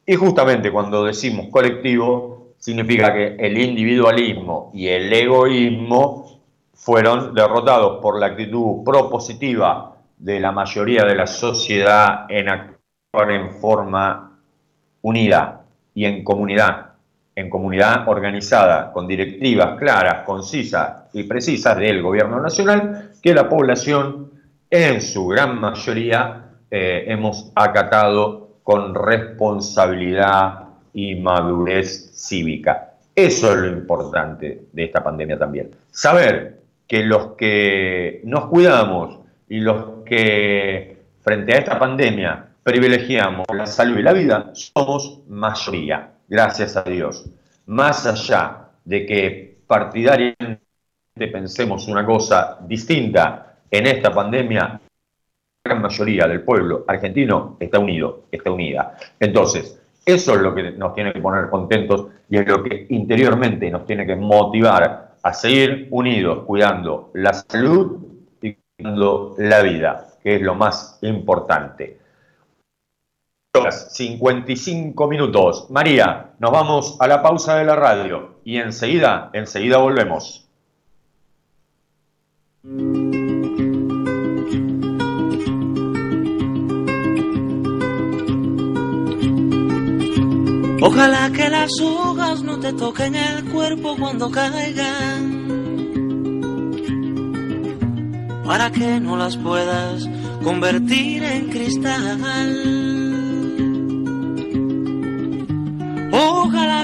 Y justamente cuando decimos colectivo, significa que el individualismo y el egoísmo fueron derrotados por la actitud propositiva de la mayoría de la sociedad en actuar en forma unida y en comunidad, en comunidad organizada, con directivas claras, concisas y precisas del gobierno nacional, que la población en su gran mayoría eh, hemos acatado con responsabilidad y madurez cívica. Eso es lo importante de esta pandemia también. Saber que los que nos cuidamos y los que frente a esta pandemia privilegiamos la salud y la vida, somos mayoría, gracias a Dios. Más allá de que partidariamente pensemos una cosa distinta en esta pandemia, la gran mayoría del pueblo argentino está unido, está unida. Entonces, eso es lo que nos tiene que poner contentos y es lo que interiormente nos tiene que motivar a seguir unidos, cuidando la salud y cuidando la vida que es lo más importante. 55 minutos. María, nos vamos a la pausa de la radio y enseguida, enseguida volvemos. Ojalá que las hojas no te toquen el cuerpo cuando caigan para que no las puedas convertir en cristal.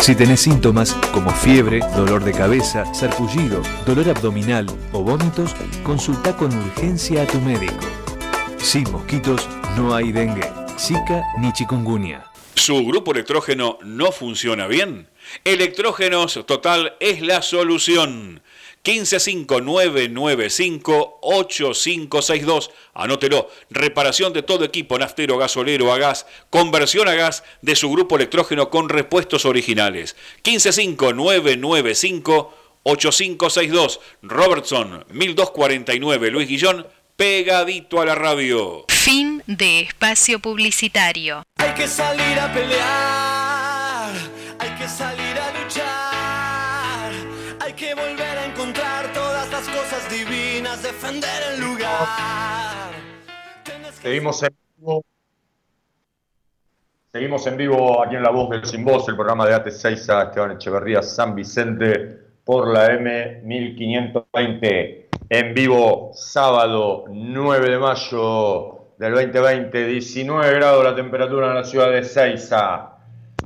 Si tenés síntomas como fiebre, dolor de cabeza, sarpullido, dolor abdominal o vómitos, consulta con urgencia a tu médico. Sin mosquitos no hay dengue, zika ni chikungunya. ¿Su grupo electrógeno no funciona bien? Electrógenos Total es la solución. 1559958562. Anótelo. Reparación de todo equipo naftero, gasolero, a gas. Conversión a gas de su grupo electrógeno con repuestos originales. 1559958562. Robertson 1249 Luis Guillón. Pegadito a la radio. Fin de espacio publicitario. Hay que salir a pelear, hay que salir defender el lugar. Seguimos en vivo. Seguimos en vivo aquí en La Voz del Sin Voz, el programa de AT6 a Esteban Echeverría San Vicente por la M1520. en vivo sábado 9 de mayo del 2020, 19 grados la temperatura en la ciudad de Seiza,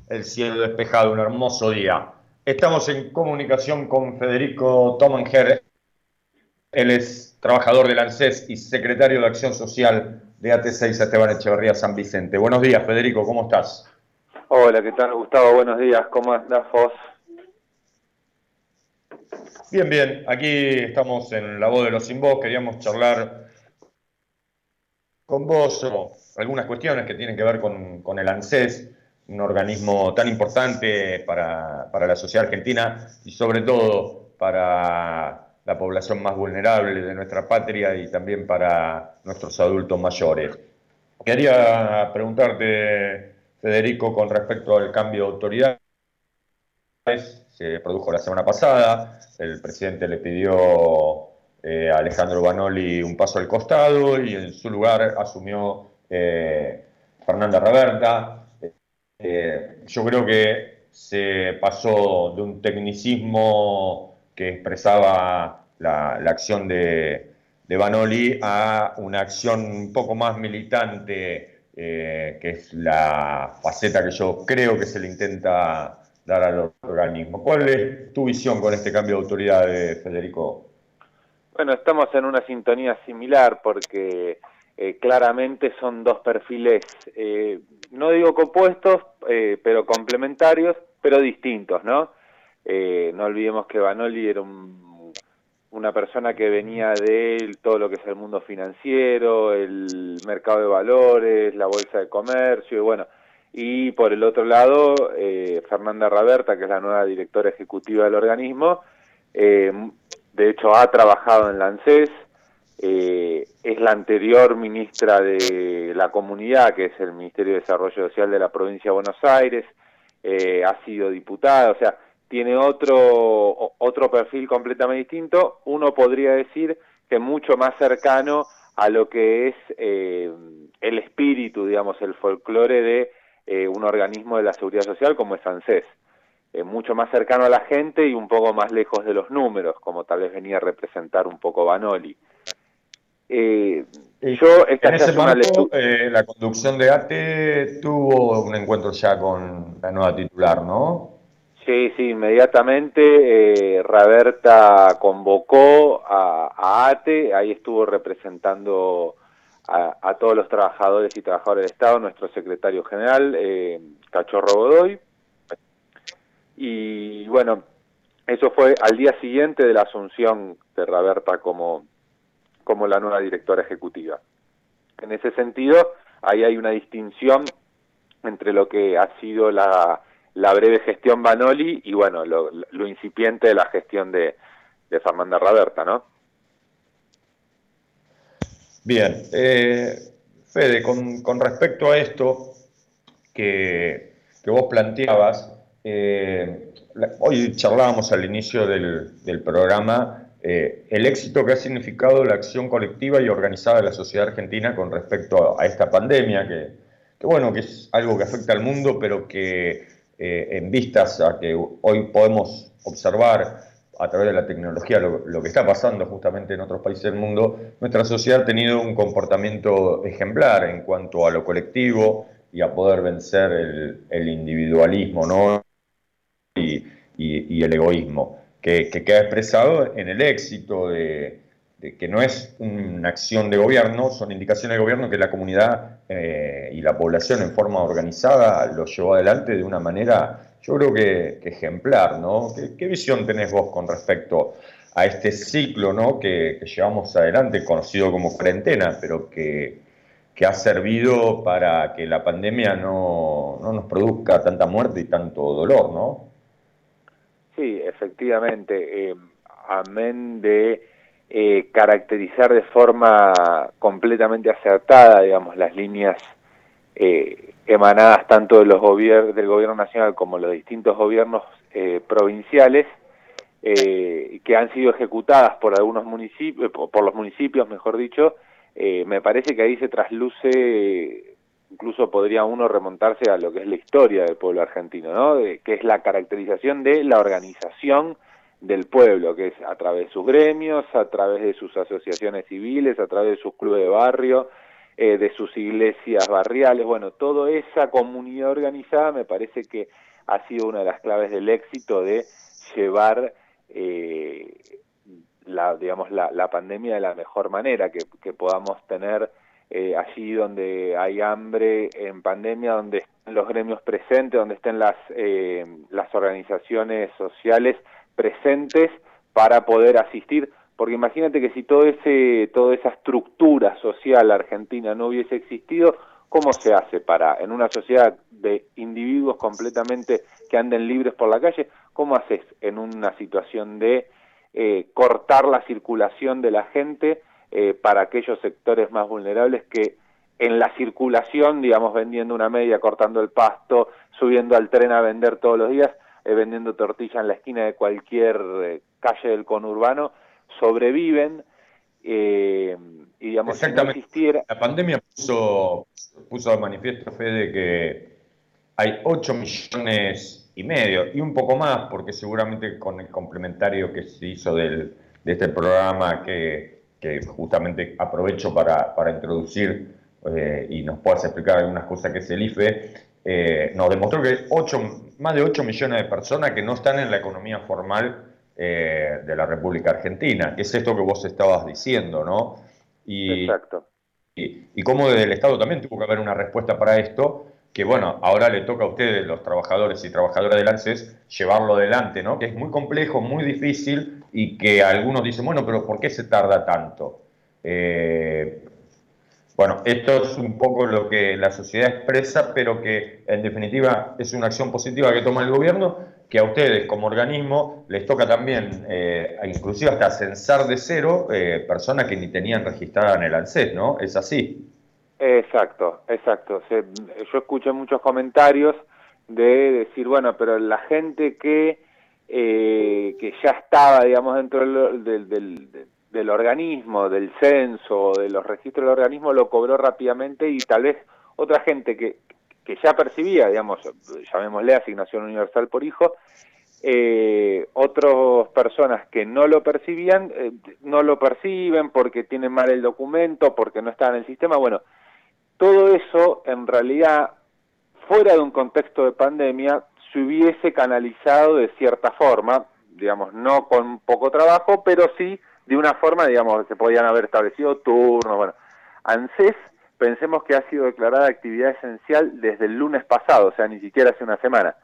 el cielo despejado, un hermoso día. Estamos en comunicación con Federico Tomanger, él es trabajador del ANSES y secretario de Acción Social de AT6 Esteban Echeverría San Vicente. Buenos días, Federico, ¿cómo estás? Hola, ¿qué tal, Gustavo? Buenos días, ¿cómo andás vos? Bien, bien, aquí estamos en La Voz de los Sin Voz, queríamos charlar con vos algunas cuestiones que tienen que ver con, el ANSES, un organismo tan importante para, la sociedad argentina y sobre todo para la población más vulnerable de nuestra patria y también para nuestros adultos mayores. Quería preguntarte, Federico, con respecto al cambio de autoridades se produjo la semana pasada. El presidente le pidió eh, a Alejandro Banoli un paso al costado y en su lugar asumió eh, Fernanda Raberta. Eh, yo creo que se pasó de un tecnicismo que expresaba la, acción de, de, Banoli a una acción un poco más militante, que es la faceta que yo creo que se le intenta dar al organismo. ¿Cuál es tu visión con este cambio de autoridad, Federico? Bueno, estamos en una sintonía similar porque eh, claramente son dos perfiles, eh, no digo compuestos, eh, pero complementarios, pero distintos, ¿no? No olvidemos que Banoli era una persona que venía de todo lo que es el mundo financiero, el mercado de valores, la bolsa de comercio, y bueno, y por el otro lado, eh, Fernanda Raberta, que es la nueva directora ejecutiva del organismo, eh, de hecho ha trabajado en la ANSES, eh, es la anterior ministra de la comunidad, que es el Ministerio de Desarrollo Social de la provincia de Buenos Aires, ha sido diputada, o sea, tiene otro, otro perfil completamente distinto, uno podría decir que mucho más cercano a lo que es el espíritu, digamos, el folclore de eh, un organismo de la seguridad social como es ANSES, eh, mucho más cercano a la gente y un poco más lejos de los números, como tal vez venía a representar un poco Banoli. Eh, yo esta en ese marco, la conducción de ATE tuvo un encuentro ya con la nueva titular, ¿no? Sí, sí, inmediatamente Raberta convocó a, a, ATE, ahí estuvo representando a, todos los trabajadores y trabajadoras del Estado, nuestro secretario general, eh, Cachorro Godoy. Y bueno, eso fue al día siguiente de la asunción de Raberta como, como la nueva directora ejecutiva. En ese sentido, ahí hay una distinción entre lo que ha sido la, la breve gestión Banoli y bueno, lo, incipiente de la gestión de, de Fernanda Raberta, ¿no? Bien, eh, Fede, con, respecto a esto que, vos planteabas, eh, hoy charlábamos al inicio del, programa eh, el éxito que ha significado la acción colectiva y organizada de la sociedad argentina con respecto a, esta pandemia, que, bueno, que es algo que afecta al mundo, pero que en vistas a que hoy podemos observar a través de la tecnología lo, que está pasando justamente en otros países del mundo, nuestra sociedad ha tenido un comportamiento ejemplar en cuanto a lo colectivo y a poder vencer el, individualismo ¿no? y, el egoísmo, que, queda expresado en el éxito de, que no es una acción de gobierno, son indicaciones de gobierno que la comunidad eh, y la población en forma organizada lo llevó adelante de una manera yo creo que, ejemplar, ¿no? ¿Qué, visión tenés vos con respecto a este ciclo ¿no? que, llevamos adelante, conocido como cuarentena, pero que, ha servido para que la pandemia no, nos produzca tanta muerte y tanto dolor, ¿no? Sí, efectivamente. Eh, amén de eh, caracterizar de forma completamente acertada, digamos, las líneas eh, emanadas tanto de los gobiernos del gobierno nacional como los distintos gobiernos eh, provinciales eh, que han sido ejecutadas por algunos municipios por los municipios mejor dicho eh, me parece que ahí se trasluce incluso podría uno remontarse a lo que es la historia del pueblo argentino no que es la caracterización de la organización del pueblo, que es a través de sus gremios, a través de sus asociaciones civiles, a través de sus clubes de barrio, eh, de sus iglesias barriales, bueno, toda esa comunidad organizada me parece que ha sido una de las claves del éxito de llevar eh, la, digamos, la, la, pandemia de la mejor manera, que, que podamos tener eh, allí donde hay hambre en pandemia, donde estén los gremios presentes, donde estén las, eh, las organizaciones sociales presentes para poder asistir, porque imagínate que si todo ese, toda esa estructura social argentina no hubiese existido, ¿cómo se hace para, en una sociedad de individuos completamente que anden libres por la calle, cómo haces en una situación de eh, cortar la circulación de la gente eh, para aquellos sectores más vulnerables que en la circulación, digamos, vendiendo una media, cortando el pasto, subiendo al tren a vender todos los días, vendiendo tortilla en la esquina de cualquier eh, calle del conurbano, sobreviven y digamos si no existiera... La pandemia puso, puso de manifiesto, Fede, que hay 8 millones y medio, y un poco más, porque seguramente con el complementario que se hizo del, de este programa que, que justamente aprovecho para, para introducir eh, y nos puedas explicar algunas cosas que es el IFE, eh, nos demostró que 8, más de 8 millones de personas que no están en la economía formal eh, de la República Argentina, es esto que vos estabas diciendo, ¿no? Y, Exacto. Y, y cómo desde el Estado también tuvo que haber una respuesta para esto, que bueno, ahora le toca a ustedes, los trabajadores y trabajadoras del ANSES, llevarlo adelante, ¿no? Que es muy complejo, muy difícil y que algunos dicen, bueno, pero ¿por qué se tarda tanto? Eh, bueno, esto es un poco lo que la sociedad expresa, pero que en definitiva es una acción positiva que toma el gobierno, que a ustedes como organismo les toca también, eh, inclusive hasta censar de cero eh, personas que ni tenían registrada en el ANSES, ¿no? Es así. Exacto, exacto. yo escuché muchos comentarios de decir, bueno, pero la gente que, eh, que ya estaba, digamos, dentro del, organismo, del censo, de los registros del organismo, lo cobró rápidamente y tal vez otra gente que, que ya percibía, digamos, llamémosle asignación universal por hijo, eh, otras personas que no lo percibían, eh, no lo perciben porque tienen mal el documento, porque no están en el sistema, bueno, todo eso en realidad, fuera de un contexto de pandemia, se hubiese canalizado de cierta forma, digamos, no con poco trabajo, pero sí de una forma, digamos, se podían haber establecido turnos, bueno. ANSES, pensemos que ha sido declarada actividad esencial desde el lunes pasado, o sea, ni siquiera hace una semana.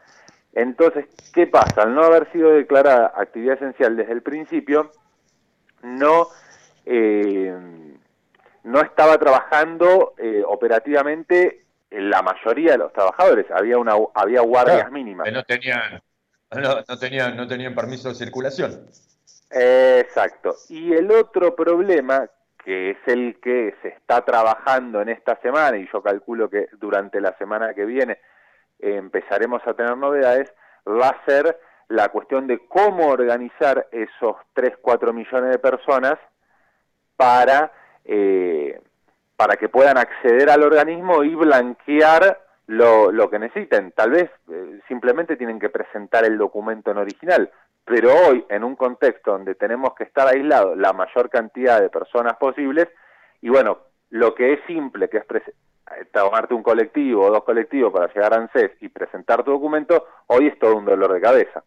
Entonces, ¿qué pasa? Al no haber sido declarada actividad esencial desde el principio, no... Eh, no estaba trabajando eh, operativamente la mayoría de los trabajadores, había una había guardias mínimas. Que no tenían, no, tenían, no tenían permiso de circulación. Exacto. Y el otro problema, que es el que se está trabajando en esta semana, y yo calculo que durante la semana que viene empezaremos a tener novedades, va a ser la cuestión de cómo organizar esos 3, 4 millones de personas para eh, para que puedan acceder al organismo y blanquear lo, lo que necesiten. Tal vez eh, simplemente tienen que presentar el documento en original, pero hoy en un contexto donde tenemos que estar aislados la mayor cantidad de personas posibles, y bueno, lo que es simple, que es eh, tomarte un colectivo o dos colectivos para llegar a ANSES y presentar tu documento, hoy es todo un dolor de cabeza.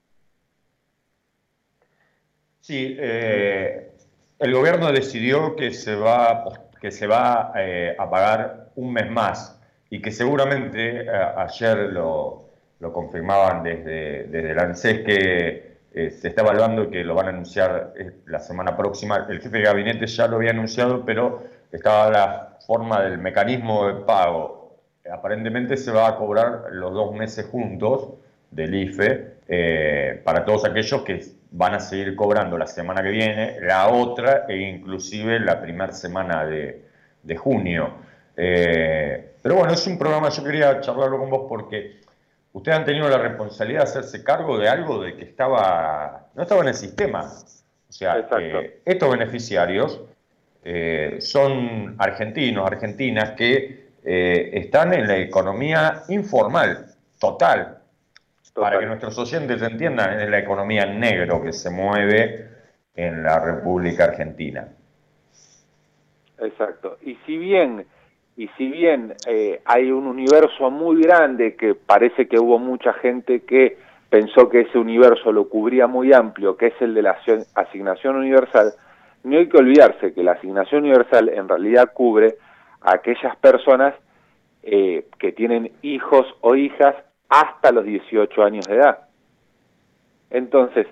Sí, eh, el gobierno decidió que se va, que se va eh, a pagar un mes más y que seguramente ayer lo, confirmaban desde, desde el ANSES que eh, se está evaluando que lo van a anunciar la semana próxima. El jefe de gabinete ya lo había anunciado, pero estaba la forma del mecanismo de pago. Aparentemente se va a cobrar los dos meses juntos del IFE para todos aquellos que van a seguir cobrando la semana que viene, la otra e inclusive la primera semana de, junio. Eh, pero bueno, es un programa, yo quería charlarlo con vos porque ustedes han tenido la responsabilidad de hacerse cargo de algo de que estaba no estaba en el sistema. O sea, eh, estos beneficiarios eh, son argentinos, argentinas que están en la economía informal, total. Para que nuestros oyentes entiendan, es la economía negro que se mueve en la República Argentina. Exacto. Y si bien, y si bien eh, hay un universo muy grande que parece que hubo mucha gente que pensó que ese universo lo cubría muy amplio, que es el de la asignación universal, no hay que olvidarse que la asignación universal en realidad cubre a aquellas personas eh, que tienen hijos o hijas hasta los 18 años de edad. Entonces,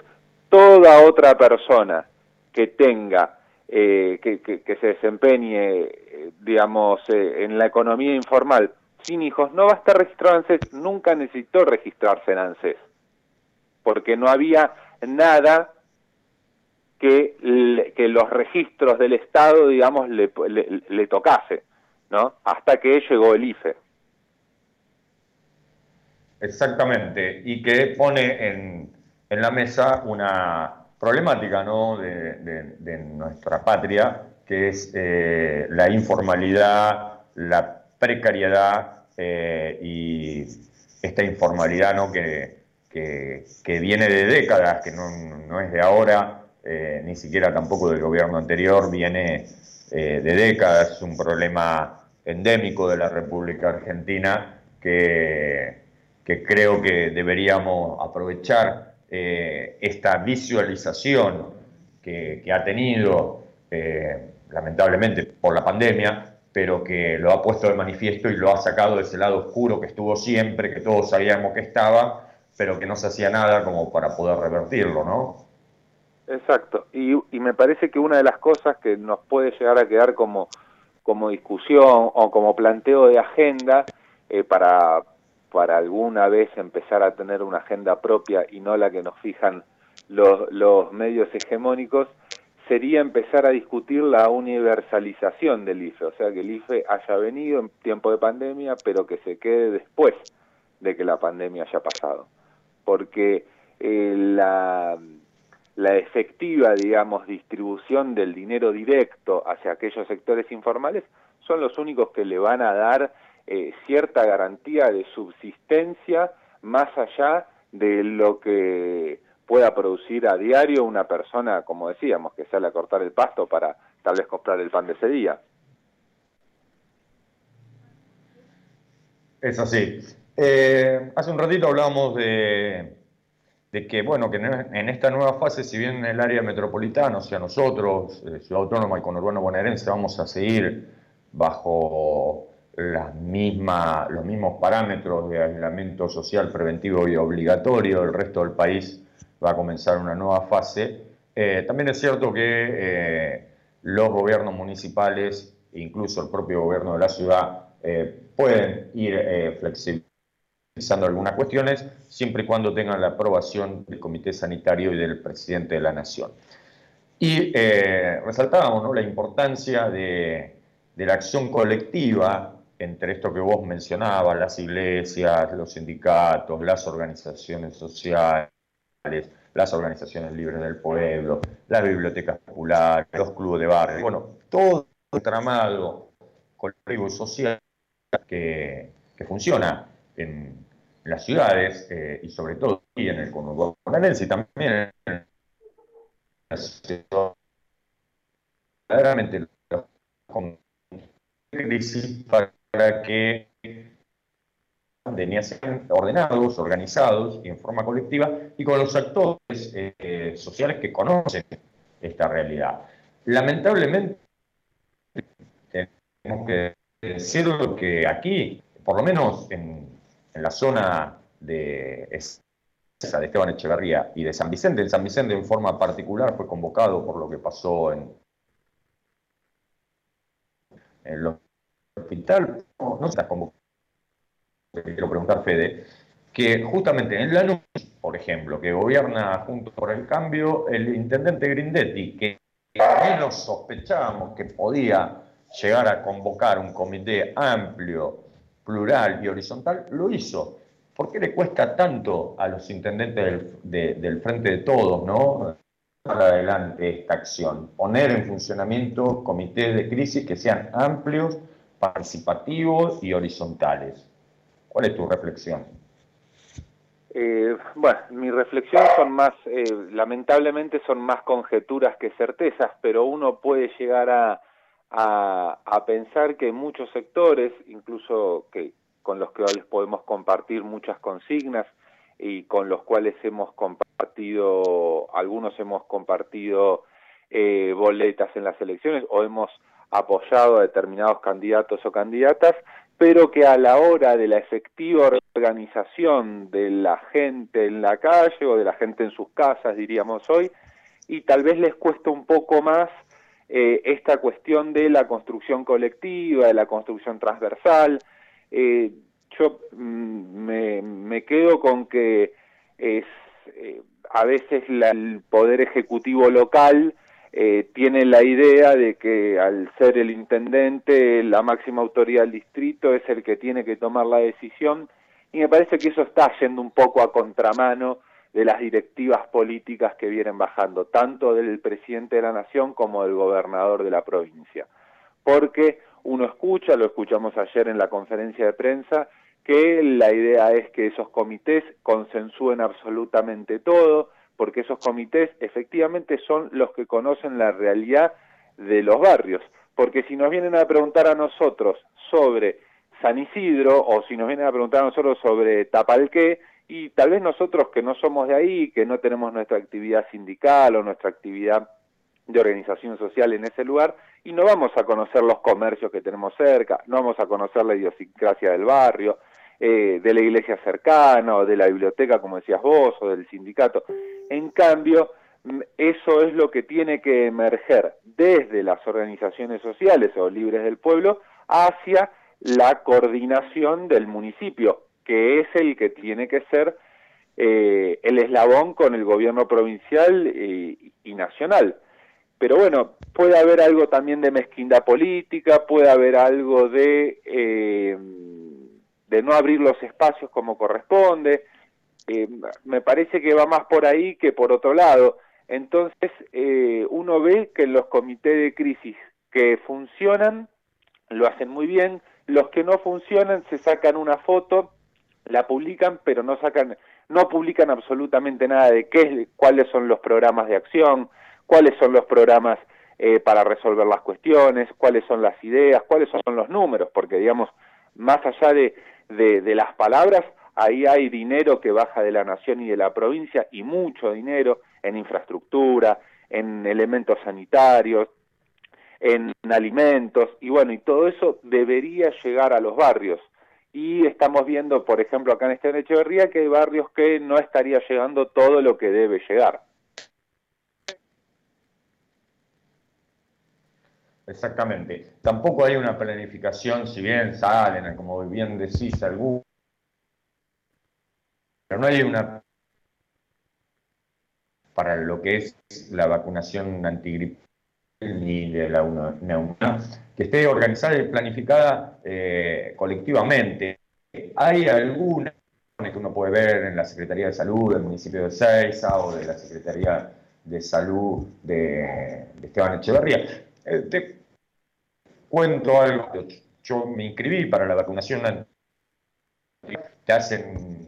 toda otra persona que tenga, eh, que, se desempeñe, eh, digamos, en la economía informal sin hijos, no va a estar registrado en ANSES, nunca necesitó registrarse en ANSES, porque no había nada que, que los registros del Estado, digamos, le, le, tocase, ¿no? Hasta que llegó el IFE. Exactamente, y que pone en la mesa una problemática ¿no? de, de, nuestra patria, que es eh, la informalidad, la precariedad eh, y esta informalidad ¿no? que, que, que, viene de décadas, que no, no es de ahora, eh, ni siquiera tampoco del gobierno anterior, viene de décadas, es un problema endémico de la República Argentina que, que creo que deberíamos aprovechar eh, esta visualización que, ha tenido, lamentablemente por la pandemia, pero que lo ha puesto de manifiesto y lo ha sacado de ese lado oscuro que estuvo siempre, que todos sabíamos que estaba, pero que no se hacía nada como para poder revertirlo, ¿no? Exacto, y, me parece que una de las cosas que nos puede llegar a quedar como, como discusión o como planteo de agenda eh, para, para alguna vez empezar a tener una agenda propia y no la que nos fijan los, los medios hegemónicos, sería empezar a discutir la universalización del IFE, o sea, que el IFE haya venido en tiempo de pandemia, pero que se quede después de que la pandemia haya pasado. Porque eh, la la efectiva, digamos, distribución del dinero directo hacia aquellos sectores informales son los únicos que le van a dar eh, cierta garantía de subsistencia más allá de lo que pueda producir a diario una persona, como decíamos, que sale a cortar el pasto para tal vez comprar el pan de ese día. Es así. Eh, hace un ratito hablábamos de, que, bueno, que en esta nueva fase, si bien en el área metropolitana, o sea, nosotros, eh, Ciudad Autónoma y Conurbano Bonaerense, vamos a seguir bajo los mismos parámetros de aislamiento social preventivo y obligatorio, el resto del país va a comenzar una nueva fase. Eh, también es cierto que eh, los gobiernos municipales, incluso el propio gobierno de la ciudad, pueden ir flexibilizando algunas cuestiones, siempre y cuando tengan la aprobación del Comité Sanitario y del presidente de la Nación. Y eh, resaltábamos la importancia de, la acción colectiva entre esto que vos mencionabas, las iglesias, los sindicatos, las organizaciones sociales, las organizaciones libres del pueblo, las bibliotecas populares, los clubes de barrio, bueno, todo el tramado colectivo social que, funciona en, las ciudades y sobre todo aquí en el conurbano y también en la ciudad verdaderamente crisis que sean ordenados, organizados y en forma colectiva y con los actores eh, sociales que conocen esta realidad. Lamentablemente, tenemos que decirlo que aquí, por lo menos en la zona de, de Esteban Echeverría y de San Vicente. En San Vicente en forma particular fue convocado por lo que pasó en, el hospital. No, no está convocado. Quiero preguntar, Fede, que justamente en la noche, por ejemplo, que gobierna junto por el cambio, el intendente Grindetti, que menos sospechábamos que podía llegar a convocar un comité amplio plural y horizontal, lo hizo. ¿Por qué le cuesta tanto a los intendentes del, Frente de Todos, ¿no? Para adelante esta acción, poner en funcionamiento comités de crisis que sean amplios, participativos y horizontales. ¿Cuál es tu reflexión? Eh, bueno, mi reflexión son más, eh, lamentablemente son más conjeturas que certezas, pero uno puede llegar a, a, pensar que muchos sectores, incluso que con los que les podemos compartir muchas consignas y con los cuales hemos compartido, algunos hemos compartido eh, boletas en las elecciones o hemos apoyado a determinados candidatos o candidatas, pero que a la hora de la efectiva organización de la gente en la calle o de la gente en sus casas, diríamos hoy, y tal vez les cuesta un poco más eh, esta cuestión de la construcción colectiva, de la construcción transversal. Eh, yo mm, me, quedo con que es eh, a veces el poder ejecutivo local eh, tiene la idea de que al ser el intendente, la máxima autoridad del distrito, es el que tiene que tomar la decisión y me parece que eso está yendo un poco a contramano de las directivas políticas que vienen bajando, tanto del presidente de la nación como del gobernador de la provincia. Porque uno escucha, lo escuchamos ayer en la conferencia de prensa, que la idea es que esos comités consensúen absolutamente todo, porque esos comités efectivamente son los que conocen la realidad de los barrios. Porque si nos vienen a preguntar a nosotros sobre San Isidro o si nos vienen a preguntar a nosotros sobre Tapalqué, y tal vez nosotros que no somos de ahí, que no tenemos nuestra actividad sindical o nuestra actividad de organización social en ese lugar, y no vamos a conocer los comercios que tenemos cerca, no vamos a conocer la idiosincrasia del barrio, eh, de la iglesia cercana o de la biblioteca, como decías vos, o del sindicato. En cambio, mm, eso es lo que tiene que emerger desde las organizaciones sociales o libres del pueblo hacia la coordinación del municipio, que es el que tiene que ser eh, el eslabón con el gobierno provincial y, nacional. Pero bueno, puede haber algo también de mezquindad política, puede haber algo de eh, de no abrir los espacios como corresponde. Eh, me parece que va más por ahí que por otro lado. Entonces, eh, uno ve que los comités de crisis que funcionan lo hacen muy bien, los que no funcionan se sacan una foto, la publican, pero no sacan, no publican absolutamente nada de qué, cuáles son los programas de acción, cuáles son los programas eh, para resolver las cuestiones, cuáles son las ideas, cuáles son los números, porque digamos, más allá de, de, las palabras, ahí hay dinero que baja de la nación y de la provincia y mucho dinero en infraestructura, en elementos sanitarios, en alimentos y bueno, y todo eso debería llegar a los barrios. Y estamos viendo, por ejemplo, acá en este Echeverría que hay barrios que no estaría llegando todo lo que debe llegar. Exactamente. Tampoco hay una planificación, si bien salen, como bien decís, algunos, pero no hay una para lo que es la vacunación antigripal ni de la neumona, que esté organizada y planificada eh, colectivamente. Hay algunas que uno puede ver en la Secretaría de Salud del municipio de Ceiza o de la Secretaría de Salud de, Esteban Echeverría. Eh, cuento algo, yo me inscribí para la vacunación, te hacen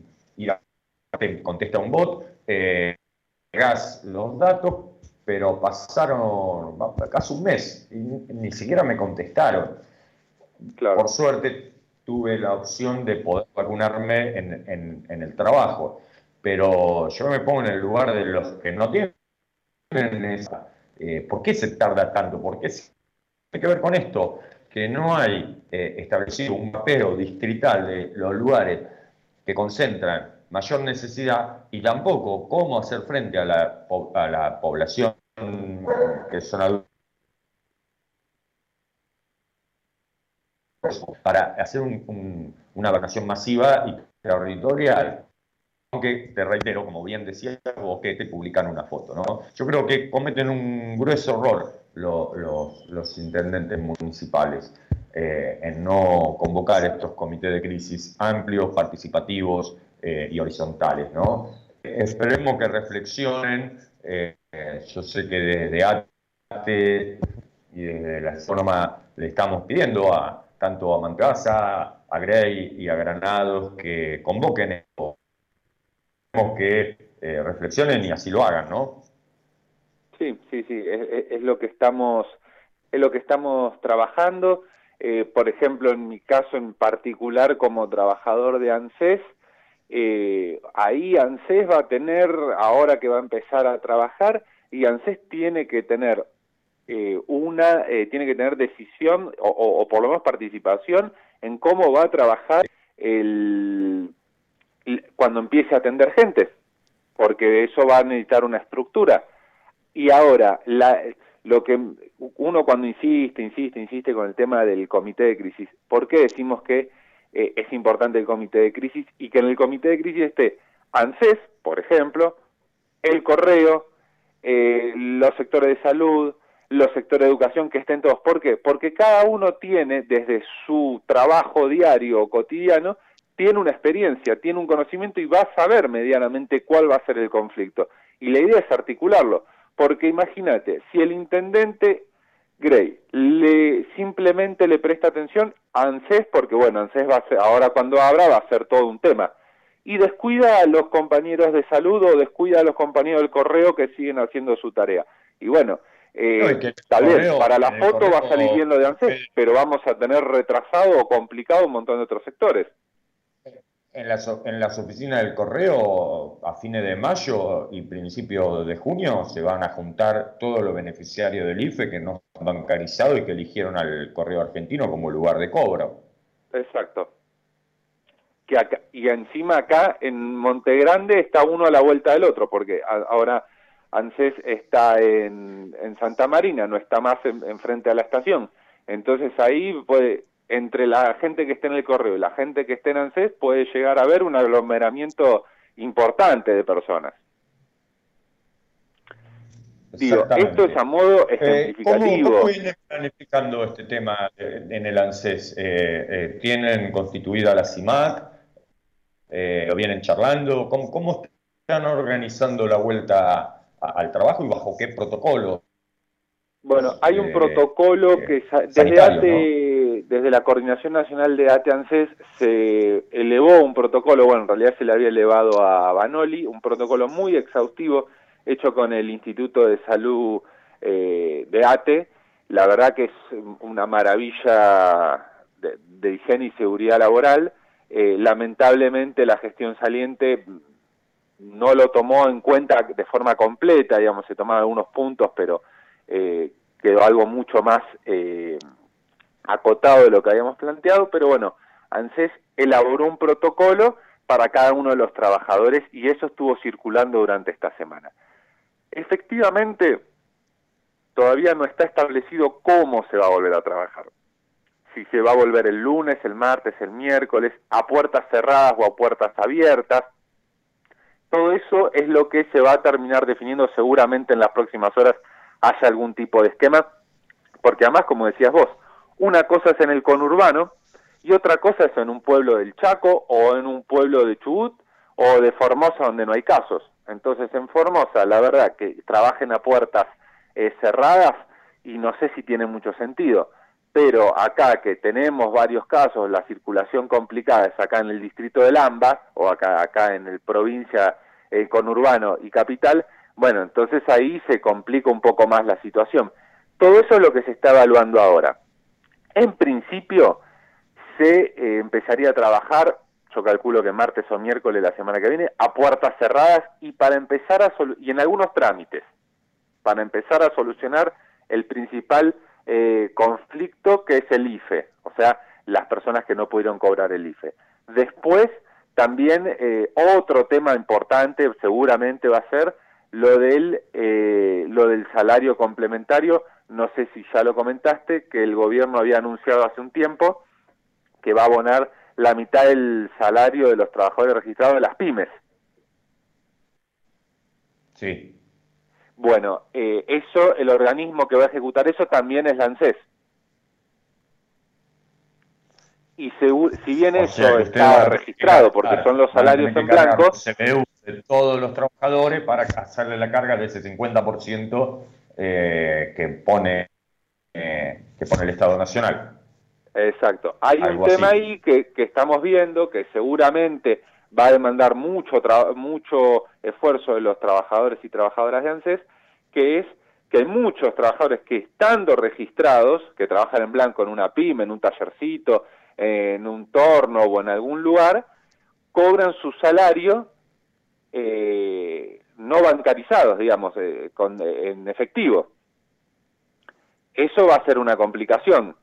te contesta un bot, eh, los datos, pero pasaron casi un mes y ni siquiera me contestaron. Por suerte tuve la opción de poder vacunarme en, el trabajo, pero yo me pongo en el lugar de los que no tienen esa. Eh, ¿Por qué se tarda tanto? ¿Por qué tiene que ver con esto, que no hay eh, establecido un mapeo distrital de los lugares que concentran mayor necesidad y tampoco cómo hacer frente a la, a la población que son adultos para hacer una vacación masiva y territorial. Aunque te reitero, como bien decía vos, que te publican una foto. ¿no? Yo creo que cometen un grueso error los, intendentes municipales eh, en no convocar estos comités de crisis amplios, participativos eh, y horizontales. ¿no? Esperemos que reflexionen. Eh, yo sé que desde ATE y desde la Autónoma le estamos pidiendo a tanto a Mancasa, a Grey y a Granados que convoquen que eh, reflexionen y así lo hagan, ¿no? Sí, sí, sí, es, lo que estamos, es lo que estamos trabajando. Por ejemplo, en mi caso en particular como trabajador de ANSES, eh, ahí ANSES va a tener, ahora que va a empezar a trabajar, y ANSES tiene que tener una, tiene que tener decisión o, o, por lo menos participación en cómo va a trabajar el, cuando empiece a atender gente, porque eso va a necesitar una estructura. Y ahora, la, lo que uno cuando insiste, insiste, insiste con el tema del comité de crisis, ¿por qué decimos que eh, es importante el comité de crisis y que en el comité de crisis esté ANSES, por ejemplo, el correo, eh, los sectores de salud, los sectores de educación que estén todos. ¿Por qué? Porque cada uno tiene, desde su trabajo diario o cotidiano, tiene una experiencia, tiene un conocimiento y va a saber medianamente cuál va a ser el conflicto. Y la idea es articularlo, porque imagínate, si el intendente Gray le simplemente le presta atención a ANSES, porque bueno, ANSES va a ser, ahora cuando abra va a ser todo un tema, y descuida a los compañeros de salud o descuida a los compañeros del correo que siguen haciendo su tarea. Y bueno, eh, tal vez para la foto va a salir bien lo de ANSES, pero vamos a tener retrasado o complicado un montón de otros sectores. En las, en las oficinas del correo, a fines de mayo y principio de junio, se van a juntar todos los beneficiarios del IFE que no han bancarizado y que eligieron al correo argentino como lugar de cobro. Exacto. Y encima acá en Montegrande está uno a la vuelta del otro, porque ahora ANSES está en, en Santa Marina, no está más en, frente a la estación. Entonces ahí puede, entre la gente que esté en el correo y la gente que esté en ANSES puede llegar a haber un aglomeramiento importante de personas. Digo, esto es a modo eh, ejemplificativo. ¿cómo, vienen planificando este tema en el ANSES? Eh, eh, ¿Tienen constituida la CIMAC? ¿Lo vienen charlando? ¿Cómo, ¿Cómo están organizando la vuelta al trabajo y bajo qué protocolo. Bueno, hay un protocolo que desde, desde la Coordinación Nacional de ATE ANSES se elevó un protocolo, bueno, en realidad se le había elevado a Banoli, un protocolo muy exhaustivo hecho con el Instituto de Salud eh, de ATE. La verdad que es una maravilla de, higiene y seguridad laboral. lamentablemente la gestión saliente no lo tomó en cuenta de forma completa, digamos, se tomaban algunos puntos, pero eh, quedó algo mucho más eh, acotado de lo que habíamos planteado, pero bueno, ANSES elaboró un protocolo para cada uno de los trabajadores y eso estuvo circulando durante esta semana. Efectivamente, todavía no está establecido cómo se va a volver a trabajar. Si se va a volver el lunes, el martes, el miércoles, a puertas cerradas o a puertas abiertas, todo eso es lo que se va a terminar definiendo seguramente en las próximas horas haya algún tipo de esquema, porque además, como decías vos, una cosa es en el conurbano y otra cosa es en un pueblo del Chaco o en un pueblo de Chubut o de Formosa donde no hay casos. Entonces en Formosa, la verdad que trabajen a puertas eh, cerradas y no sé si tiene mucho sentido pero acá que tenemos varios casos, la circulación complicada es acá en el distrito de Lamba, o acá, acá en el provincia eh, conurbano y capital, bueno, entonces ahí se complica un poco más la situación. Todo eso es lo que se está evaluando ahora. En principio, se eh, empezaría a trabajar, yo calculo que martes o miércoles la semana que viene, a puertas cerradas y para empezar a y en algunos trámites, para empezar a solucionar el principal eh, conflicto que es el IFE, o sea, las personas que no pudieron cobrar el IFE. Después, también eh, otro tema importante seguramente va a ser lo del, eh, lo del salario complementario. No sé si ya lo comentaste, que el gobierno había anunciado hace un tiempo que va a abonar la mitad del salario de los trabajadores registrados de las pymes. Sí. Bueno, eh, eso, el organismo que va a ejecutar eso también es la ANSES. Y si bien eso está registrado, porque son los salarios en blanco... De todos los trabajadores para hacerle la carga de ese 50% eh, que, pone, eh, que pone el Estado Nacional. Exacto. Hay un tema ahí que, que estamos viendo que seguramente va a demandar mucho, mucho esfuerzo de los trabajadores y trabajadoras de ANSES, que es que hay muchos trabajadores que estando registrados, que trabajan en blanco en una pyme, en un tallercito, en un torno o en algún lugar, cobran su salario eh, no bancarizados, digamos, eh, con, en efectivo. Eso va a ser una complicación.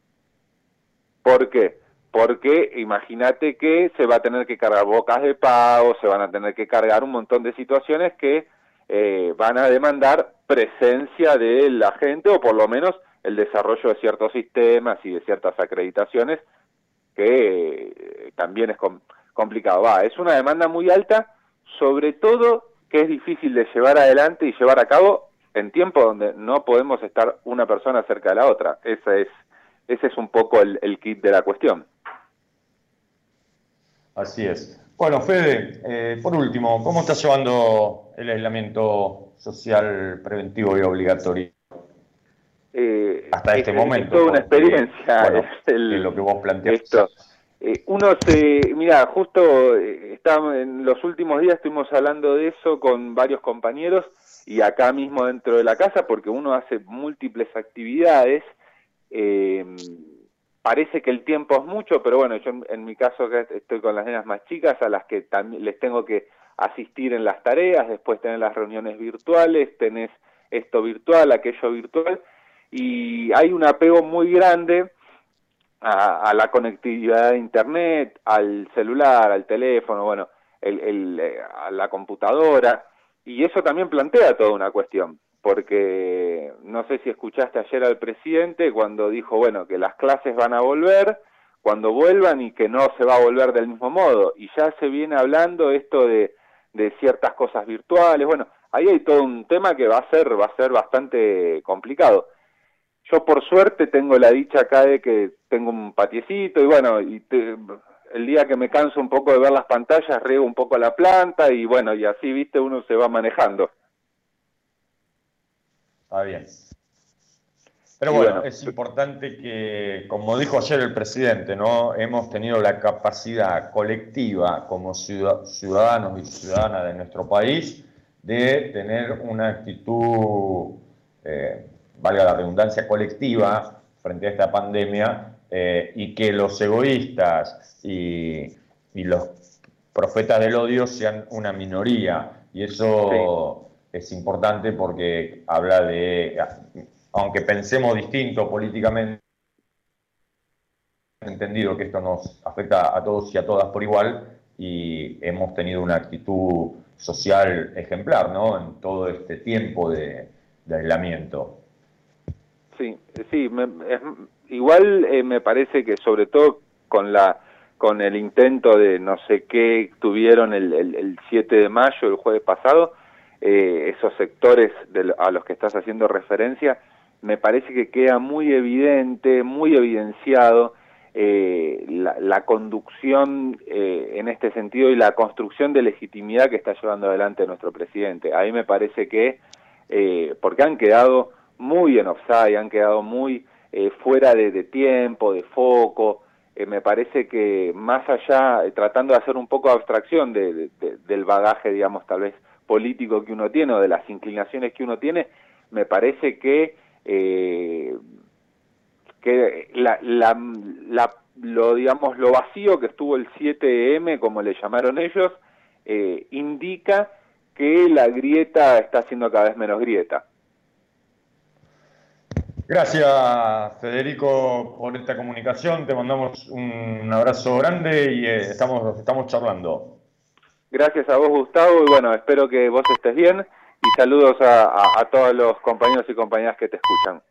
¿Por qué? Porque imagínate que se va a tener que cargar bocas de pago, se van a tener que cargar un montón de situaciones que eh, van a demandar presencia de la gente o por lo menos el desarrollo de ciertos sistemas y de ciertas acreditaciones que eh, también es complicado. Va, es una demanda muy alta, sobre todo que es difícil de llevar adelante y llevar a cabo en tiempo donde no podemos estar una persona cerca de la otra. Ese es, ese es un poco el, el kit de la cuestión. Así es. Bueno, Fede, eh, por último, ¿cómo está llevando el aislamiento social preventivo y obligatorio? Eh, Hasta este momento. Es toda una experiencia. lo que vos planteaste. Eh, uno se, mira, justo en los últimos días estuvimos hablando de eso con varios compañeros y acá mismo dentro de la casa, porque uno hace múltiples actividades. Eh, parece que el tiempo es mucho, pero bueno, yo en, mi caso estoy con las nenas más chicas a las que también les tengo que asistir en las tareas, después tener las reuniones virtuales, tenés esto virtual, aquello virtual, y hay un apego muy grande a, la conectividad de Internet, al celular, al teléfono, bueno, el, eh, a la computadora, y eso también plantea toda una cuestión porque no sé si escuchaste ayer al presidente cuando dijo, bueno, que las clases van a volver cuando vuelvan y que no se va a volver del mismo modo. Y ya se viene hablando esto de, de ciertas cosas virtuales. Bueno, ahí hay todo un tema que va a ser, va a ser bastante complicado. Yo por suerte tengo la dicha acá de que tengo un patiecito y bueno, y el día que me canso un poco de ver las pantallas, riego un poco la planta y bueno, y así, viste, uno se va manejando. Está bien. Pero bueno, es importante que, como dijo ayer el presidente, ¿no? Hemos tenido la capacidad colectiva como ciudadanos y ciudadanas de nuestro país de tener una actitud, eh, valga la redundancia, colectiva frente a esta pandemia eh, y que los egoístas y, los profetas del odio sean una minoría. Y eso es importante porque habla de, aunque pensemos distinto políticamente, entendido que esto nos afecta a todos y a todas por igual y hemos tenido una actitud social ejemplar, ¿no? En todo este tiempo de, aislamiento. Sí, sí, igual eh, me parece que sobre todo con la con el intento de no sé qué tuvieron el, el, el 7 de mayo, el jueves pasado, eh, esos sectores a los que estás haciendo referencia, me parece que queda muy evidente, muy evidenciado eh, la, conducción eh, en este sentido y la construcción de legitimidad que está llevando adelante nuestro presidente. Ahí me parece que, porque han quedado muy en offside, han quedado muy fuera de, tiempo, de foco, me parece que más allá, tratando de hacer un poco de abstracción del bagaje, digamos, tal vez político que uno tiene o de las inclinaciones que uno tiene, me parece que, eh, que la, la, lo, digamos, lo vacío que estuvo el 7M, como le llamaron ellos, eh, indica que la grieta está siendo cada vez menos grieta. Gracias, Federico, por esta comunicación. Te mandamos un abrazo grande y eh, estamos, estamos charlando. Gracias a vos, Gustavo, y bueno, espero que vos estés bien y saludos a, todos los compañeros y compañeras que te escuchan.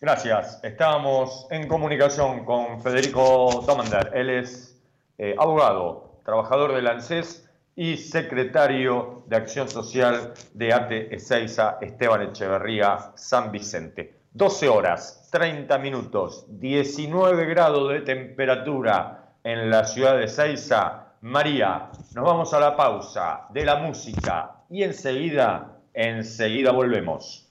Gracias. Estábamos en comunicación con Federico Tomander. Él es eh, abogado, trabajador del ANSES y secretario de Acción Social de ATE Ezeiza, Esteban Echeverría, San Vicente. 12 horas, 30 minutos, 19 grados de temperatura en la ciudad de Ezeiza María, nos vamos a la pausa de la música y enseguida, enseguida volvemos.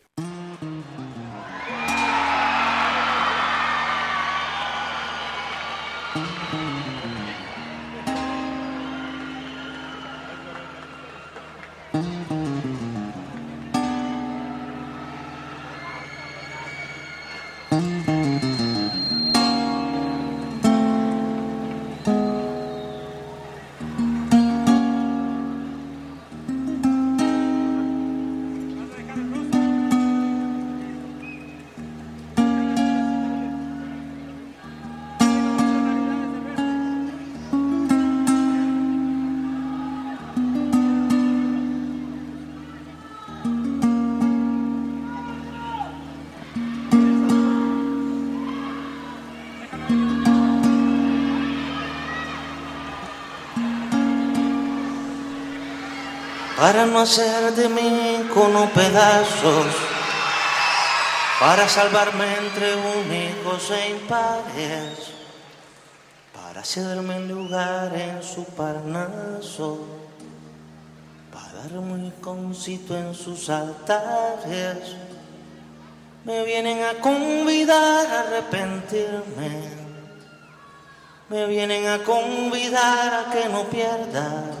Para no hacer de mí cono pedazos, para salvarme entre únicos e impares, para cederme un lugar en su parnaso, para darme un concito en sus altares. Me vienen a convidar a arrepentirme me vienen a convidar a que no pierda.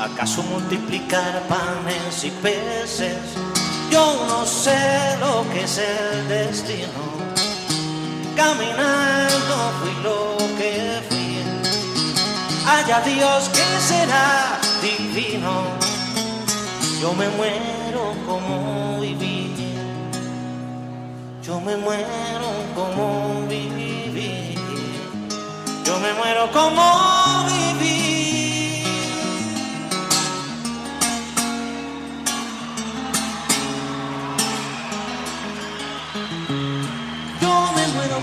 ¿Acaso multiplicar panes y peces? Yo no sé lo que es el destino. Caminando fui lo que fui. Haya Dios que será divino. Yo me muero como viví. Yo me muero como viví. Yo me muero como viví.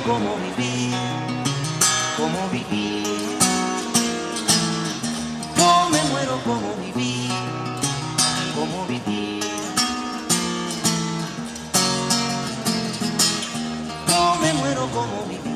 Como viví, como viví. Yo me muero como viví, como viví. Yo me muero como viví.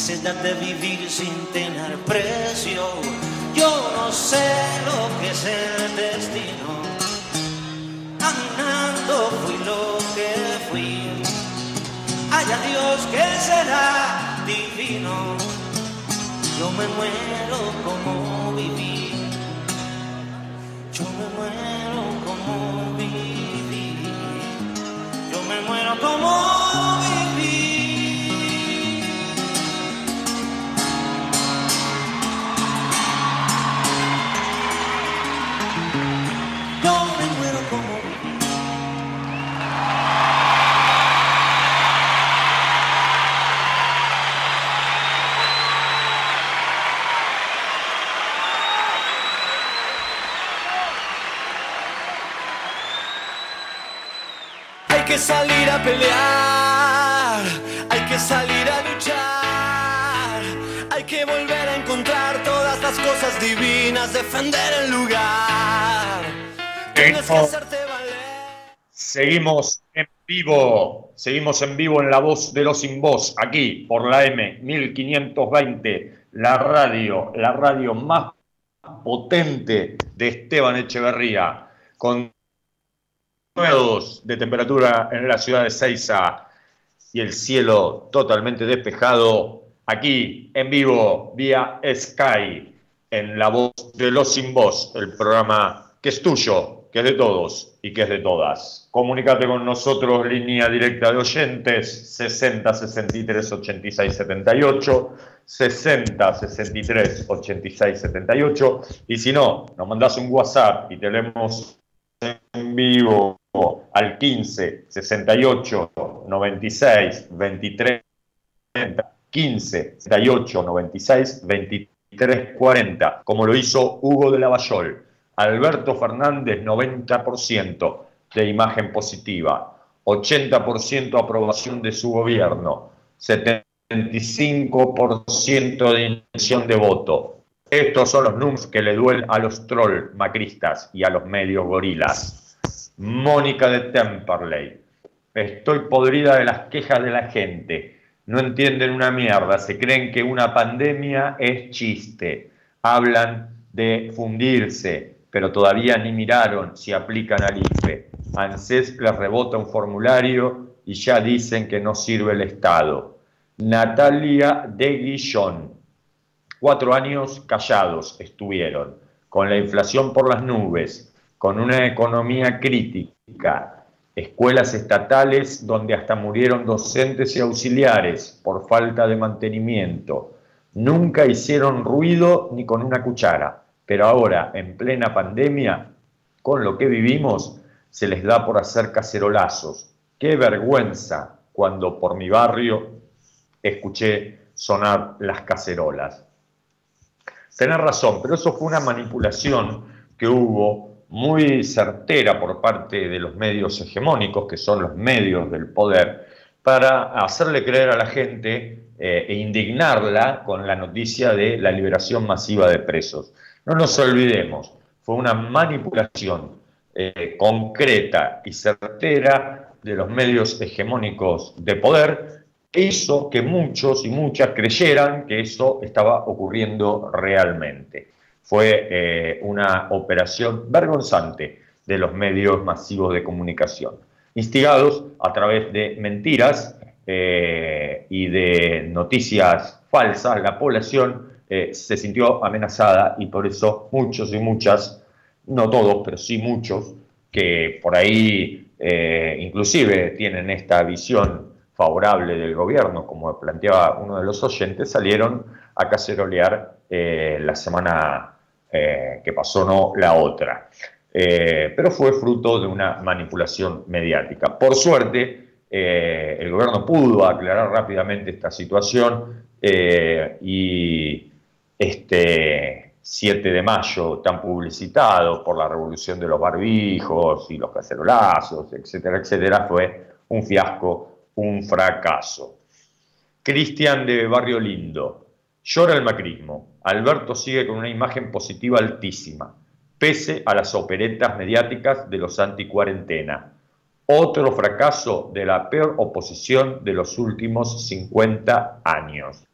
necesidad de vivir sin tener precio. Yo no sé lo que es el destino. Caminando fui lo que fui. Haya Dios que será divino. Yo me muero como viví. Yo me muero como viví. Yo me muero como salir a pelear, hay que salir a luchar, hay que volver a encontrar todas las cosas divinas, defender el lugar. Tienes que hacerte valer. Seguimos en vivo, seguimos en vivo en La Voz de los Sin Voz, aquí por la M 1520, la radio, la radio más potente de Esteban Echeverría, con 9 de temperatura en la ciudad de Ceiza y el cielo totalmente despejado, aquí en vivo vía Sky, en La Voz de los Sin Voz, el programa que es tuyo, que es de todos y que es de todas. Comunícate con nosotros, línea directa de oyentes, 60 63 86 78, 60 63 86 78, y si no, nos mandás un WhatsApp y te leemos en vivo al 15 68 96 23 15 68 96 23 40, como lo hizo Hugo de Lavallol. Alberto Fernández, 90% de imagen positiva, 80% aprobación de su gobierno, 75% de intención de voto. Estos son los números que le duelen a los troll macristas y a los medios gorilas. Mónica de Temperley. Estoy podrida de las quejas de la gente. No entienden una mierda. Se creen que una pandemia es chiste. Hablan de fundirse, pero todavía ni miraron si aplican al IFE. ANSES les rebota un formulario y ya dicen que no sirve el Estado. Natalia de Guillón. Cuatro años callados estuvieron, con la inflación por las nubes, con una economía crítica, escuelas estatales donde hasta murieron docentes y auxiliares por falta de mantenimiento. Nunca hicieron ruido ni con una cuchara, pero ahora, en plena pandemia, con lo que vivimos, se les da por hacer cacerolazos. Qué vergüenza cuando por mi barrio escuché sonar las cacerolas. Tenés razón, pero eso fue una manipulación que hubo muy certera por parte de los medios hegemónicos, que son los medios del poder, para hacerle creer a la gente eh, e indignarla con la noticia de la liberación masiva de presos. No nos olvidemos, fue una manipulación eh, concreta y certera de los medios hegemónicos de poder hizo que muchos y muchas creyeran que eso estaba ocurriendo realmente. Fue eh, una operación vergonzante de los medios masivos de comunicación, instigados a través de mentiras eh, y de noticias falsas, la población eh, se sintió amenazada y por eso muchos y muchas, no todos, pero sí muchos, que por ahí inclusive tienen esta visión favorable del gobierno, como planteaba uno de los oyentes, salieron a cacerolear eh, la semana eh, que pasó, no la otra. Eh, pero fue fruto de una manipulación mediática. Por suerte, el gobierno pudo aclarar rápidamente esta situación y este 7 de mayo, tan publicitado por la revolución de los barbijos y los cacerolazos, etcétera, etcétera, fue un fiasco un fracaso. Cristian de Barrio Lindo. Llora el macrismo. Alberto sigue con una imagen positiva altísima, pese a las operetas mediáticas de los anticuarentena. Otro fracaso de la peor oposición de los últimos 50 años.